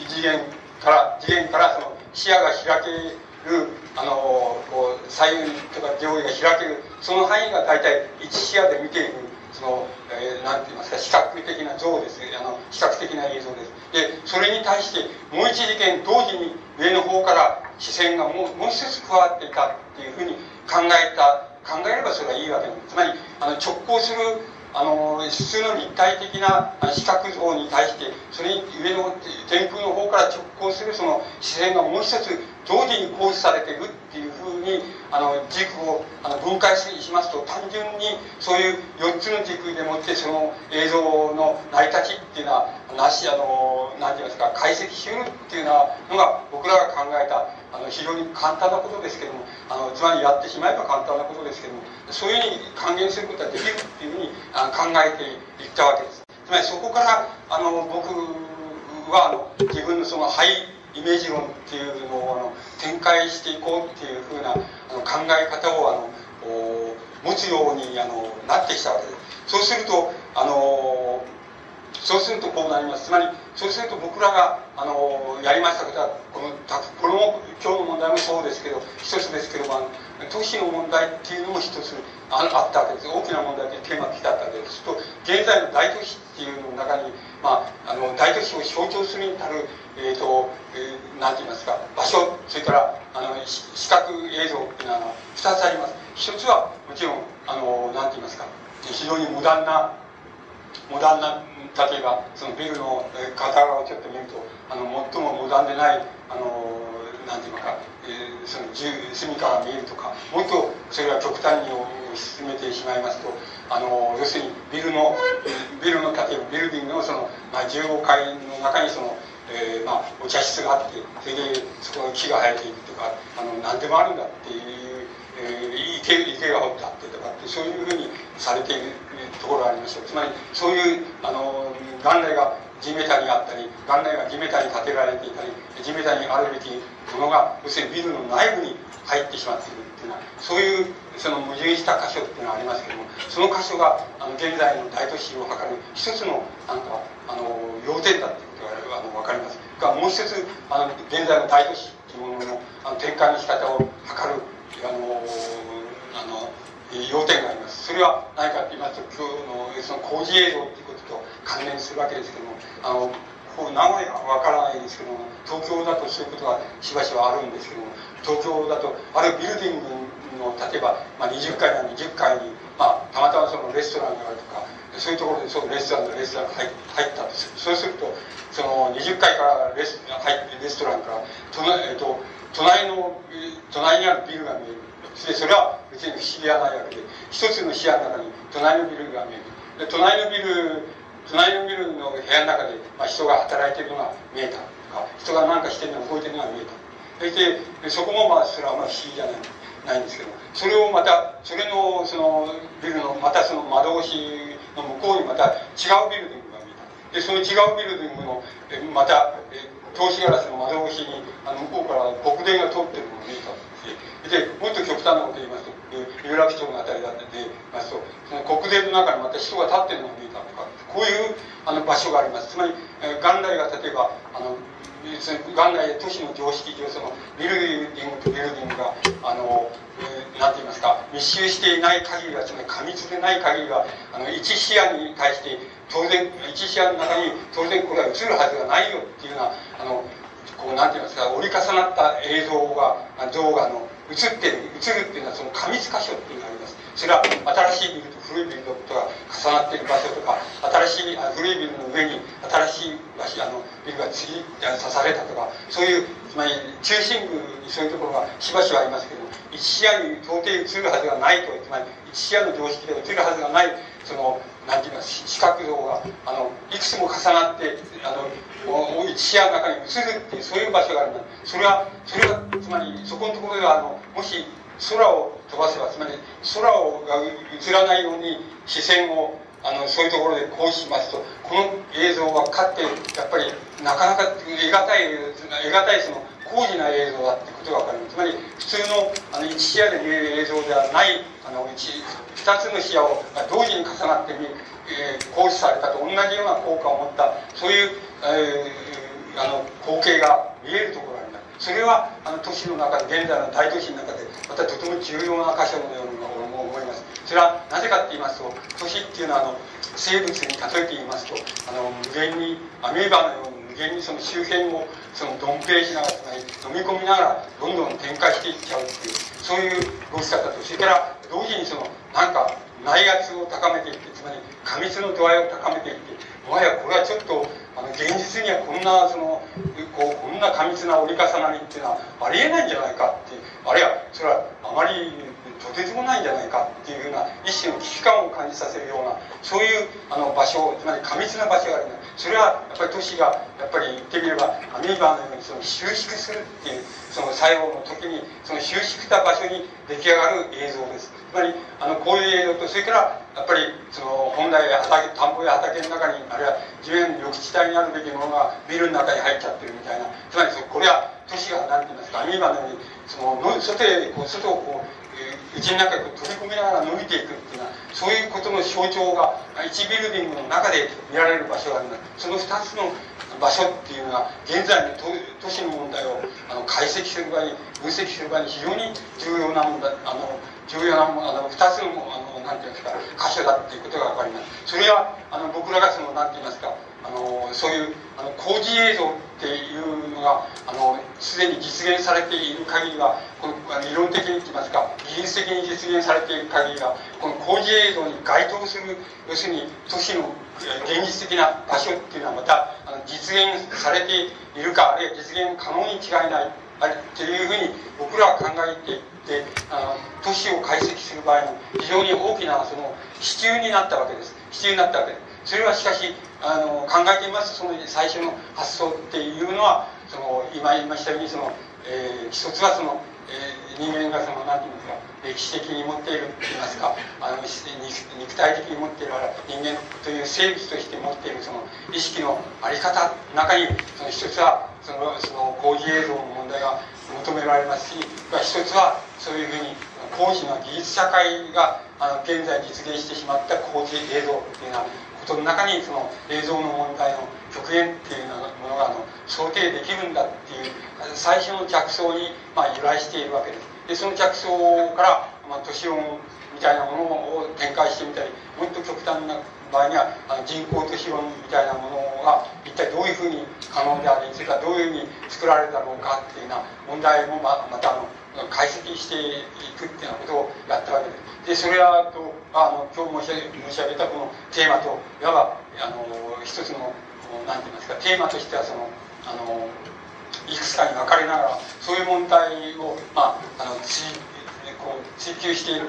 次元から次元からその視野が開けあのこう左右とか上位が開けるその範囲が大体一視野で見ているその、えー、なんて言いますか視覚的な像ですあの視覚的な映像ですでそれに対してもう一事件同時に上の方から視線がもうもう一つ加わっていたっていうふうに考えた考えればそれはいいわけです。つまりあの直行するあの普通の立体的な視覚像に対してそれに上の天空の方から直行するその視線がもう一つ同時に行使されているっていうふうにあの軸をあの分解しますと単純にそういう4つの軸でもってその映像の成り立ちっていうのはなしあの何て言いますか解析しうるっていうのが僕らが考えたあの非常に簡単なことですけどもあのつまりやってしまえば簡単なことですけどもそういうふうに還元することができるっていうふうにあ考えていったわけです。つまりそこからあの僕はあの自分のその肺イメージ論っていうのをあの展開していこうっていうふうなあの考え方をあの持つようにあのなってきたわけで。すそうするとあのそうするとこうなります。つまりそうすると僕らがあのやりましたことはこのこれも今日の問題もそうですけど一つですけども都市の問題っていうのも一つああったわけです。大きな問題でテーマが来たわけです。と現在の大都市っていうのの中に、まあ、あの大都市を象徴するに至るえーとえー、なんて言いますか場所それからあの視覚映像っていうのは2つあります。一つはもちろんあのなんて言いますか非常にモダンなモダンな例えばそのビルの片側をちょっと見るとあの最もモダンでないあのなんて言いますか、えー、その住みかが見えるとかもっとそれは極端に進めてしまいますとあの要するにビルのビルの例えばビルディングのその、まあ、15階の中にそのえー、まあ、お茶室があってそれでそこの木が生えていくとかあの何でもあるんだっていう、えー、池池が掘ってあってとかってそういうふうにされているところがありますつまりそういうあの元来が地べたにあったり元来が地べたに建てられていたり地べたにあるべきものが要するにビルの内部に入ってしまっているっていうのはそういうその矛盾した箇所っていうのはありますけどもその箇所があの現在の大都市を図る一つのなんかあの要点だってあの分かります。がもう一つあの現在の大都市というもののあの展開の仕方を図るあのあの要点があります。それは何かと言いますと今日のその工事映像というと関連するわけですけどもあのこう名古屋は分からないですけども東京だとそういうことがしばしばあるんですけども東京だとあるビルディングの例えば、まあ、20階なら20階に、まあ、たまたまそのレストランがあるとかそういうところでそうレストランレストラン入入ったんですそうするとその20階からレス入ってレストランから隣,、えーと、隣の隣にあるビルが見える。でそれは別に不思議はないわけで一つの視野の中に隣のビルが見える。で隣のビル隣のビルの部屋の中で、まあ、人が働いてるのが見えたとか人が何かしてるのが動いてるのが見えた。そしてそこもまあそれはまあ不思議じゃないないんですけどそれをまたそれのそのビルのまたその窓越しの向こうにまた違うビルディングが見えた。でその違うビルディングのまた投資ガラスの窓越しにあの向こうから国電が通ってるのが見えたでもっと極端なこと言いますと有楽町のあたりだって言いますとその国電の中にまた人が立ってるのが見えたとかこういうあの場所がありますつまり元来が例えばあの元来都市の常識上そのビルディングとビルディングがあの、えー、なんて言いますか密集していない限りはつまり過密でない限りはあの一視野に対して当然一視野の中に当然これは映るはずがないよっていうようなあのこうなんて言いますか折り重なった映像が像がの映ってる映るっていうのはその過密箇所っていうのがあります。それは新しいビルと古いビルのことが重なっている場所とか新しい古いビルの上に新しい場所あのビルが次刺されたとかそういうつまり中心部にそういうところがしばしばありますけど一視野に到底映るはずがないとつまり一視野の常識で映るはずがないそのなんていうか視覚像があのいくつも重なってあの視野の中に映るっていうそういう場所があるそれはそれはつまりそこのところではあのもし空を飛ばせばつまり空をが映らないように視線をあのそういうところでこうしますとこの映像はかってやっぱりなかなか得難い得難いその高次な映像だってことが分かりますつまり普通のあの1視野で見える映像ではないあの 2, 2つの視野を同時に重なってみ、えー、行使されたと同じような効果を持ったそういう、えー、あの光景が見えるところがありますそれはあの都市の中で現在の大都市の中でまたとても重要な箇所のように思います。それはなぜかって言いますと都市っていうのはあの生物に例えて言いますとあの無限にアメーバのように限にその周辺をそのドンペイしながらつまり飲み込みながらどんどん展開していっちゃうっていうそういう動き方とそれから同時にそのなんか内圧を高めていってつまり過密の度合いを高めていってもはやこれはちょっとあの現実にはこんなそのこうこんな過密な折り重なりっていうのはありえないんじゃないかってあるいはそれはあまりとてつもないんじゃないかっていうような一種の危機感を感じさせるようなそういうあの場所つまり過密な場所があるそれはやっぱり都市がやっぱり言ってみればアミーバーのようにその収縮するっていうその最後の時にその収縮した場所に出来上がる映像です。つまりあのこういう映像とそれからやっぱりその本来畑田んぼや畑の中にあるいは地面緑地帯にあるべきものがビルの中に入っちゃってるみたいな。つまりそこれは都市が何て言いますかアミーバのようにその外へこう外をこううちの中に飛び込みながら伸びていくっていうのはそういうことの象徴が1ビルディングの中で見られる場所があるんだ。その2つの場所っていうのは現在の都市の問題をあの解析する場合分析する場合に非常に重要な問題あの重要なあの2つのあのなんていうんですか箇所だっていうことが分かります。それはあの僕らがそのなんて言いますかあのそういうあの工事映像っていうのがあのすでに実現されている限りはこの理論的に言いますか技術的に実現されている限りはこの工事映像に該当する要するに都市の現実的な場所っていうのはまたあの実現されているかあるいは実現可能に違いないあれっていうふうに僕らは考えていってあの都市を解析する場合の非常に大きなその支柱になったわけです支柱になったわけです。それはしかしあの考えてみますとその最初の発想っていうのはその今言いましたようにその、えー、一つはその、えー、人間がその何て言うんですか歴史的に持っていると言いますかあの肉体的に持っている人間という生物として持っているその意識の在り方の中にその一つはそのその工事映像の問題が求められますし一つはそういうふうに工事の技術社会があの現在実現してしまった工事映像っていうのはその中にその映像の問題の極限っていうものがあの想定できるんだっていう最初の着想に、まあ、由来しているわけです。でその着想から、まあ、都市音みたいなものを展開してみたりもっと極端な場合にはあの人口都市論みたいなものが一体どういうふうに可能でありそれからどういうふうに作られたのかっていうような問題もままたあの解析していくっていうようなことをやったわけです。でそれはとあの今日申し上げたこのテーマといわばあの一つの何て言いますかテーマとしてはそのあのいくつかに分かれながらそういう問題を、まあ、あの追こう追求していっ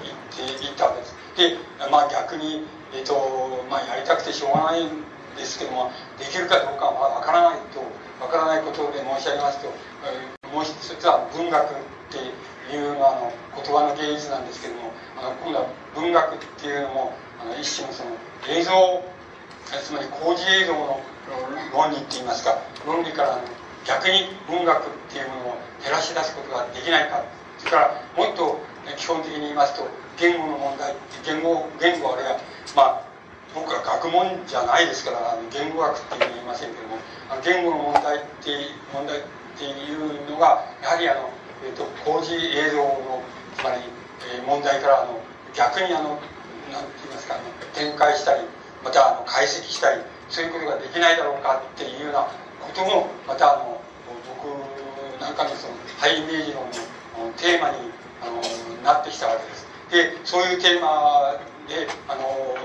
たわけです。で、まあ、逆に、えーとまあ、やりたくてしょうがないんですけどもできるかどうかは分からないと分からないことで申し上げますと、えー、もう一つは文学っていうのはあの言葉の芸術なんですけどもあの今度は文学っていうのもあの一種のその映像つまり工事映像の論理っていいますか論理から逆に文学っていうものを照らし出すことができないかそれからもっと基本的に言いますと言語の問題言語言語あるいはまあ僕は学問じゃないですから言語学って言いませんけども言語の問題って問題っていうのがやはりあの、えーと、工事映像のつまり、えー、問題からあの逆にあの何て言いますか、ね、展開したりまたあの解析したりそういうことができないだろうかっていうようなこともまたあの僕なんかのそのハイイメージ論のテーマにあのなってきたわけです。でそういうテーマであの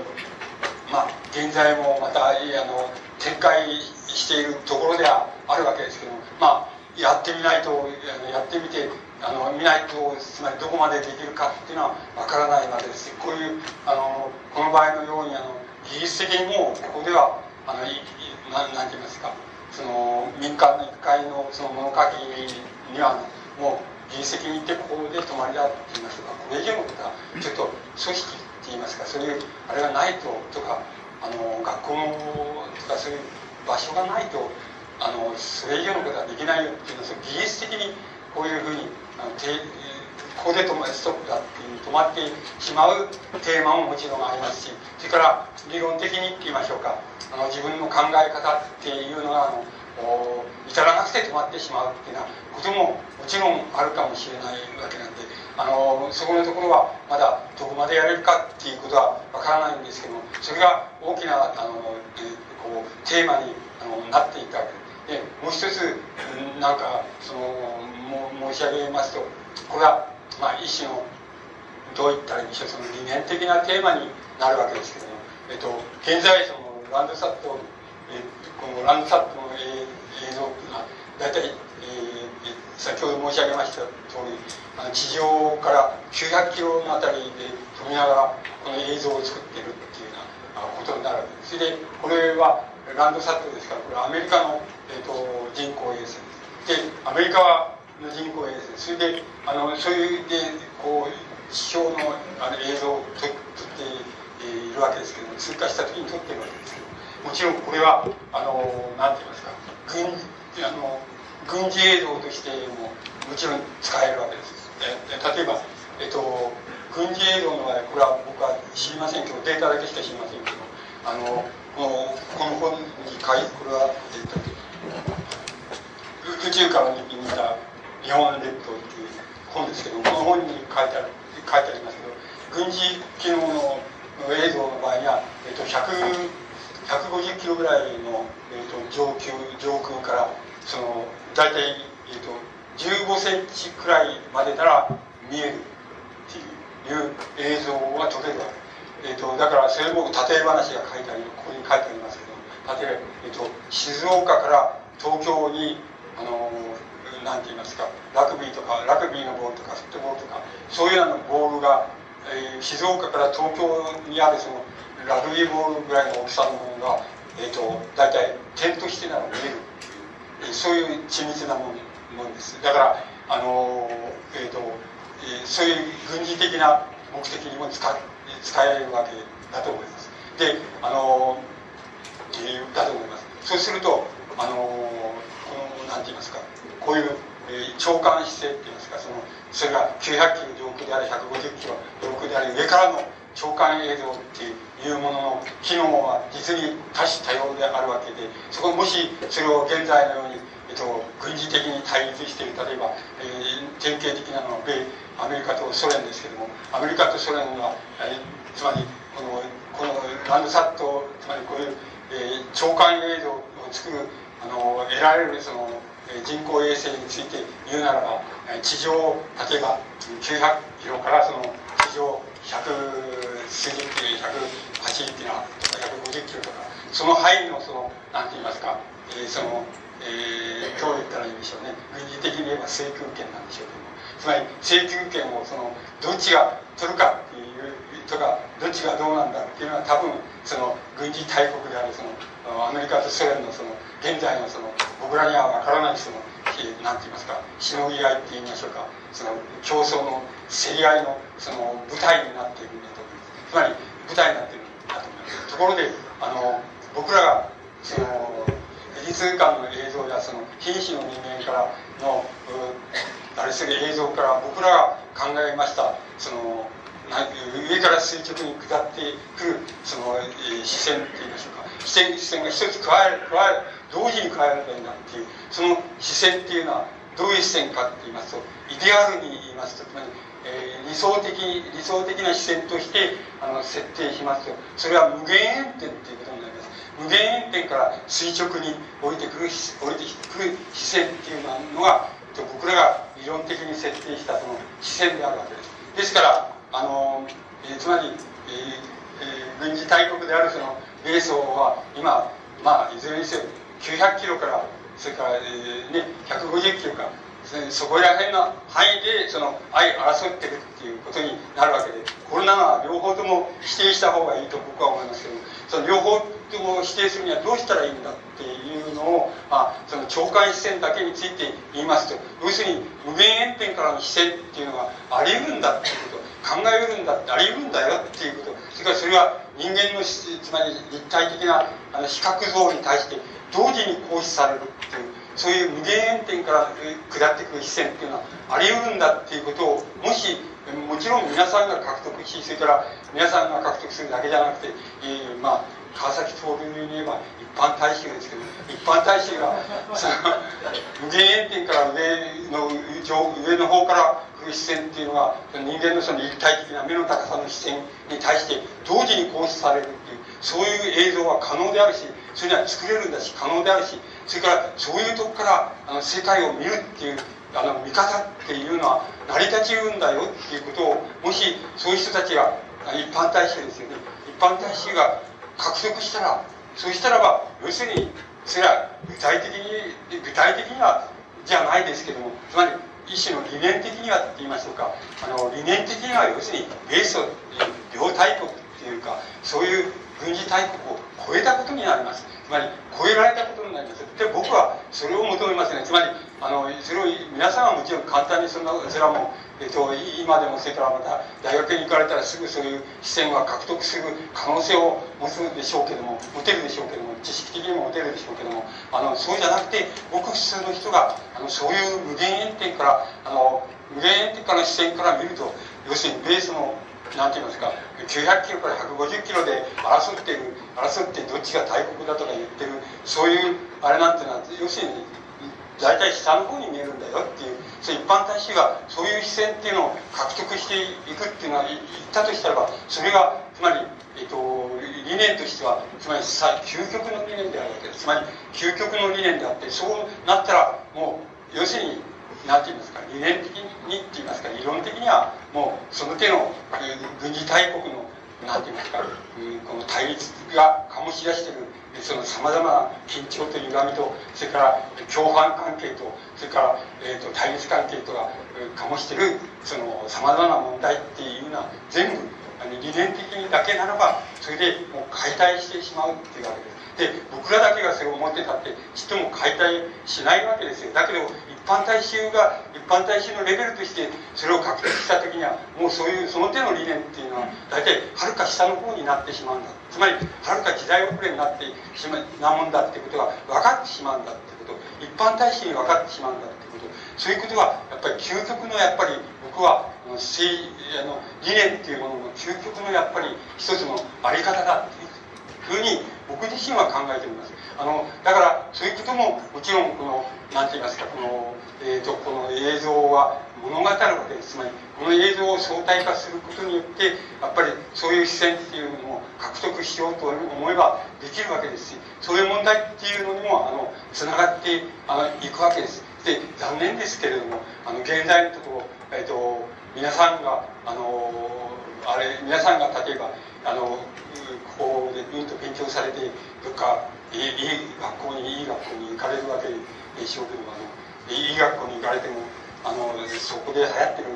まあ現在もまたあの展開しているところではあるわけですけどまあやってみないとやってみてあの見ないとつまりどこまでできるかっていうのはわからないわけです。こういうあのこの場合のようにあの技術的にもここではあのななんて言いますかその民間の一回のその物書きにはもう技術的に言ってここで泊まりだって言いますとかこれ以上のことはちょっと組織って言いますかそういうあれがないととかあの学校のとかそういう場所がないとあのそれ以上のことはできないよっていうのは技術的にこういうふうにあのここで止まストップだっていう止まってしまうテーマももちろんありますしそれから理論的にって言いましょうか。あの自分の考え方っていうのがあの至らなくて止まってしまうっていうようなことももちろんあるかもしれないわけなんであのそこのところはまだどこまでやれるかっていうことはわからないんですけどもそれが大きなあの、えこうテーマにあのなっていたわけ。でもう一つなんかそのも申し上げますとこれは、まあ、一種のどういったらいいんでしょうその理念的なテーマになるわけですけども、えっと、現在そのランドサット、えこのランドサットの映像っていうのは大体、えー、先ほど申し上げました通りあの地上から900キロのあたりで飛びながらこの映像を作ってるっていうようなことになるわけですそれでこれはランドサットですからこれアメリカの、えーと、人工衛星ですでアメリカはの人工衛星それであのそういうでこう地表のあの映像を撮っているわけですけど通過した時に撮ってるわけですけどもちろんこれはあの何て言いますか軍あの軍事映像としてももちろん使えるわけです。で例えば、えっと、軍事映像の場合これは僕は知りませんけどデータだけしか知りませんけどあのこのこの本に書いこれは、えっと、宇宙から見た日本列島っていう本ですけどこの本に書いてある書いてありますけど軍事機能の映像の場合には、えっと、150キロぐらいの、えっと、上空上空からその大体、えっと、15センチくらいまでなら見えるっていう映像が撮れるわけ、えっと、だからそれも例え話が書いてあるここに書いてありますけど例えば、えっと、静岡から東京にあのなんて言いますかラグビーとかラグビーのボールとかフットボールとかそういうようなボールが、えー、静岡から東京にあるそのラグビーボールぐらいの大きさのものが、えーと、大体点としてなら見える、そういう緻密なものです。だからあのえっ、ー、と、えー、そういう軍事的な目的にも使使えるわけだと思います。であの、えー、だと思います。そうするとあのこの何て言いますかこういう、えー、長官姿勢って言いますかそのそれが900キロ上空であれ150キロ上空であれ上からの長官映像っていういうものの機能は実に多種多様であるわけでそこもしそれを現在のように、えっと、軍事的に対立している例えば、えー、典型的なのは米アメリカとソ連ですけどもアメリカとソ連は、えー、つまりこのこのランドサットつまりこういう、えー、長官映像を作るあの得られるその人工衛星について言うならば地上例えば900キロからその地上100数十キロ180キロとか150キロとかその範囲のその何て言いますか、えー、その、えー、どう言ったらいいんでしょうね。軍事的に言えば制空権なんでしょうけどもつまり制空権をそのどっちが取るかっていうとかどっちがどうなんだっていうのは多分その軍事大国であるそのアメリカとソ連のその現在のその僕らには分からないその何て言いますかしのぎ合いって言いましょうか。その競争の競り合いのその舞台になっているんだと思います。つまり舞台になっているんだと思います。ところであの僕らがその美術館の映像やその瀕死の人間からのあれする映像から僕らが考えましたその上から垂直に下ってくるその、えー、視線って言いましょうか。視線視線が一つ加え加え同時に加えればいいんだっていうその視線っていうのはどういう視線かって言いますとイデアルに言いますとつまり、えー、理想的理想的な視線としてあの設定しますと。それは無限遠点っていうことになります無限遠点から垂直に降りてくる降りてくる視線っていうのが僕らが理論的に設定したその視線であるわけです。ですからあの、えー、つまり、えーえー、軍事大国であるその米ソは今まあいずれにせよ900キロからそれから、えーね、150キロか。そこら辺の範囲でその相争ってるっていうことになるわけでこれなら両方とも否定した方がいいと僕は思いますけどその両方とも否定するにはどうしたらいいんだっていうのを、あ、その長官視線だけについて言いますと要するに無限遠点からの視線っていうのがあり得るんだっていうこと考えうるんだってあり得るんだよっていうことそれからそれは人間のつまり立体的なあの比較像に対して同時に行使されるっていうそういう無限遠点から下ってくる視線っていうのはあり得るんだっていうことをもしもちろん皆さんが獲得しそれから皆さんが獲得するだけじゃなくて、えー、まあ川崎徹に言えば一般大衆ですけど一般大衆がその無限遠点から上の上の方から来る視線っていうのが人間のその立体的な目の高さの視線に対して同時に行使されるっていうそういう映像は可能であるしそれには作れるんだし可能であるしそれからそういうとこからあの世界を見るっていうあの見方っていうのは成り立ちるんだよっていうことをもしそういう人たちが一般大衆ですよね。一般大衆が獲得したらそうしたらば要するにそれは具体的に具体的にはじゃないですけどもつまり一種の理念的にはって言いましょうか。あの理念的には要するに米ソ両大国っていうかそういう軍事大国を超えたことになります。つまり超えられたことになります。で僕はそれを求めますね。つまりあのそれを皆さんはもちろん簡単にそんなそれはもうえっと、今でもそれからまた大学に行かれたらすぐそういう視線は獲得する可能性を持つでしょうけども持てるでしょうけども知識的にも持てるでしょうけどもあのそうじゃなくてごく普通の人があのそういう無限遠点からあの無限遠点からの視線から見ると要するにベースの何て言いますか900キロから150キロで争っている争ってどっちが大国だとか言ってるそういうあれなんていうのは要するに大体下の方に見えだよっていうそう一般大衆がそういう視線っていうのを獲得していくっていうのは言ったとしたらばそれがつまり、えっと、理念としてはつまりさ究極の理念であるわけです。つまり究極の理念であってそうなったらもう要するに何て言いますか理念的にって言いますか理論的にはもうその手の軍事大国の何て言いますか、うん、この対立が醸し出しているそのさまざまな緊張と歪みとそれから共犯関係とそれから、えーと、対立関係とが醸しているさまざまな問題っていうのは全部理念的にだけならばそれでもう解体してしまうっていうわけです。で僕らだけがそれを思ってたってちっとも解体しないわけですよ。だけど一般大衆が一般大衆のレベルとしてそれを獲得した時にはもうそういうその手の理念っていうのは大体はるか下の方になってしまうんだ。つまりはるか時代遅れになってしまなもんだってことが分かってしまうんだってこと。一般大衆に分かってしまうんだってこと。そういうことはやっぱり究極のやっぱり僕はあの理念っていうものの究極のやっぱり一つのあり方だっていうふうに僕自身は考えております。あの、だから、そういうことも、もちろん、この、なんて言いますか、この、えっ、ー、と、この映像は物語るわけです。つまり、この映像を相対化することによって、やっぱり、そういう視線っていうのも獲得しようと思えばできるわけですし、そういう問題っていうのにも、あの、つながってあのいくわけです。で、残念ですけれども、あの、現在のところ、えっ、ー、と、皆さんが、あの、あれ、皆さんが例えば、あの、ここでうんと勉強されて、どっか、いい学校に、いい学校に行かれるわけでしょうけど、あの、いい学校に行かれても、あの、そこで流行ってる、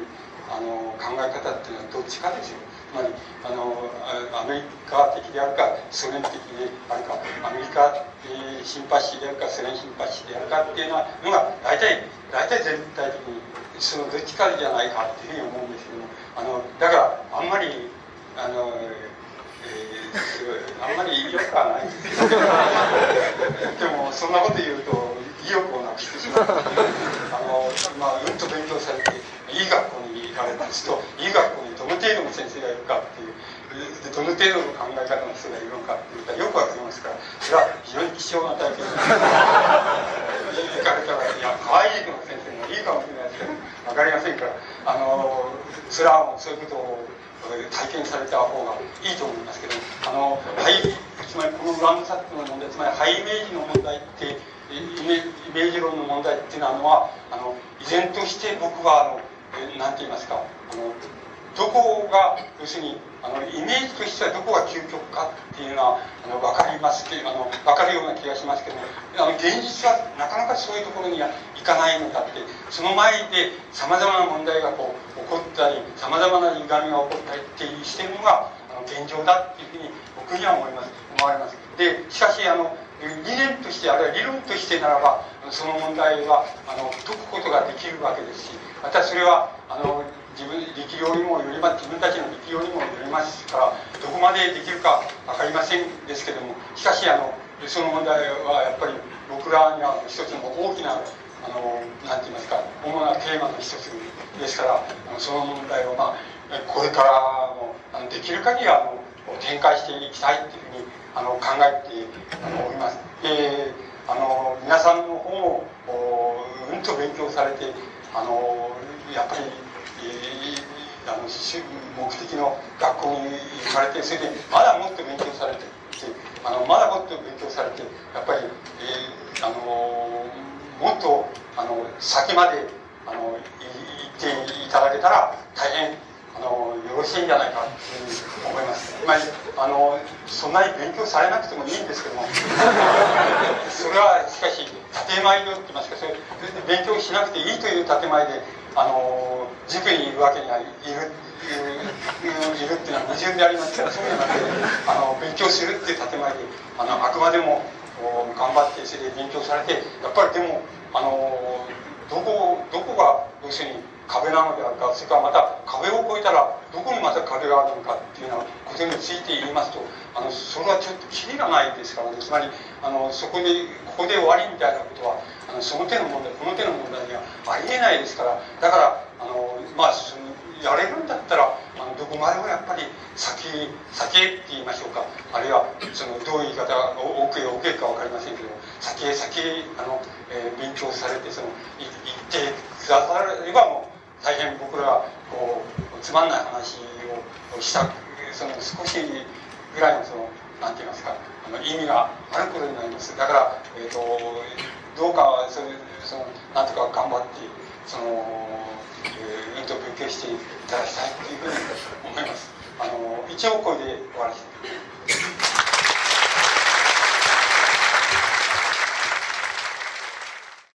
あの、考え方っていうのはどっちかですよ。つまりあのアメリカ的であるかソ連的であるかアメリカえシンパシーであるかソ連シンパシーであるかっていうのはが大体大体全体的にそのどっちかじゃないかっていうふうに思うんですけどもあのだからあんまりあの、あんまりよくはない。ですけどでもそんなこと言うと意欲をなくしてしまう。あの、まあ、うんと勉強されていい学校に行かれた人いい学校にどの程度の先生がいるかっていうでどの程度の考え方の人がいるのかっていうとよくわかりますからそれは非常に貴重な体験で行 *laughs* かれたらいや可愛いの先生もいいかもしれないですけど分かりませんからあのそれはそういうことを体験された方がいいと思いますけどあのはいつまりこのグランドサックの問題つまりハイイメージの問題ってイメージ論の問題っていうのはあの依然として僕はあの何て言いますかあのどこが要するにあのイメージとしてはどこが究極かっていうのはあの分かりますけあの分かるような気がしますけどあの現実はなかなかそういうところにはいかないのだってその前でさまざまな問題がこう起こったりさまざまな歪みが起こったりっていうしてるのがあの現状だっていうふうに僕には思います。思われます。でしかしあの理念としてあるいは理論としてならばその問題はあの解くことができるわけですしまたそれはあの自分力量にもよりま自分たちの力量にもよりますからどこまでできるか分かりませんですけどもしかしあのその問題はやっぱり僕らには一つの大きなあのなんて言いますか主なテーマの一つですからその問題をまあこれからもあのできる限りあの展開していきたいっていうふうにあの考えてあのおります。であの皆さんの方もうんと勉強されてあのやっぱりあの目的の学校に行かれてそれでまだもっと勉強されてあのまだもっと勉強されてやっぱり、えー、あのもっとあの先まであの行っていただけたら大変あのよろしいんじゃないかというふうに思います。まあ、あのそんなに勉強されなくてもいいんですけどもそれはしかし建前と言いますかそれ勉強しなくていいという建前であの塾にいるわけにはいるいるいるっていうのは矛盾でありますからそういうのなくてあの勉強するっていう建前であのあくまでも頑張ってそれで勉強されてやっぱりでもあのどこどこが要するに壁なのであるかそれからまた壁を越えたらどこにまた壁があるのかっていうようなことについて言いますとあのそれはちょっとキリがないですからね。つまりあのそこでここで終わりみたいなことはあのその手の問題この手の問題にはありえないですから。だからあのまあそのやれるんだったらあのどこまでもやっぱり先先へって言いましょうか。あるいはそのどういう言い方奥へ奥へか分かりませんけど先へ先へあの、えー、勉強されてその行ってくださればもう大変僕らはこうつまんない話をしたその少しぐらいのそのなんて言いますかあの意味があることになります。だから、えーとどうかそれそのなんとか頑張ってその、えー、運動勉強していただきたいというふうに思います。あの一応これで終わらせて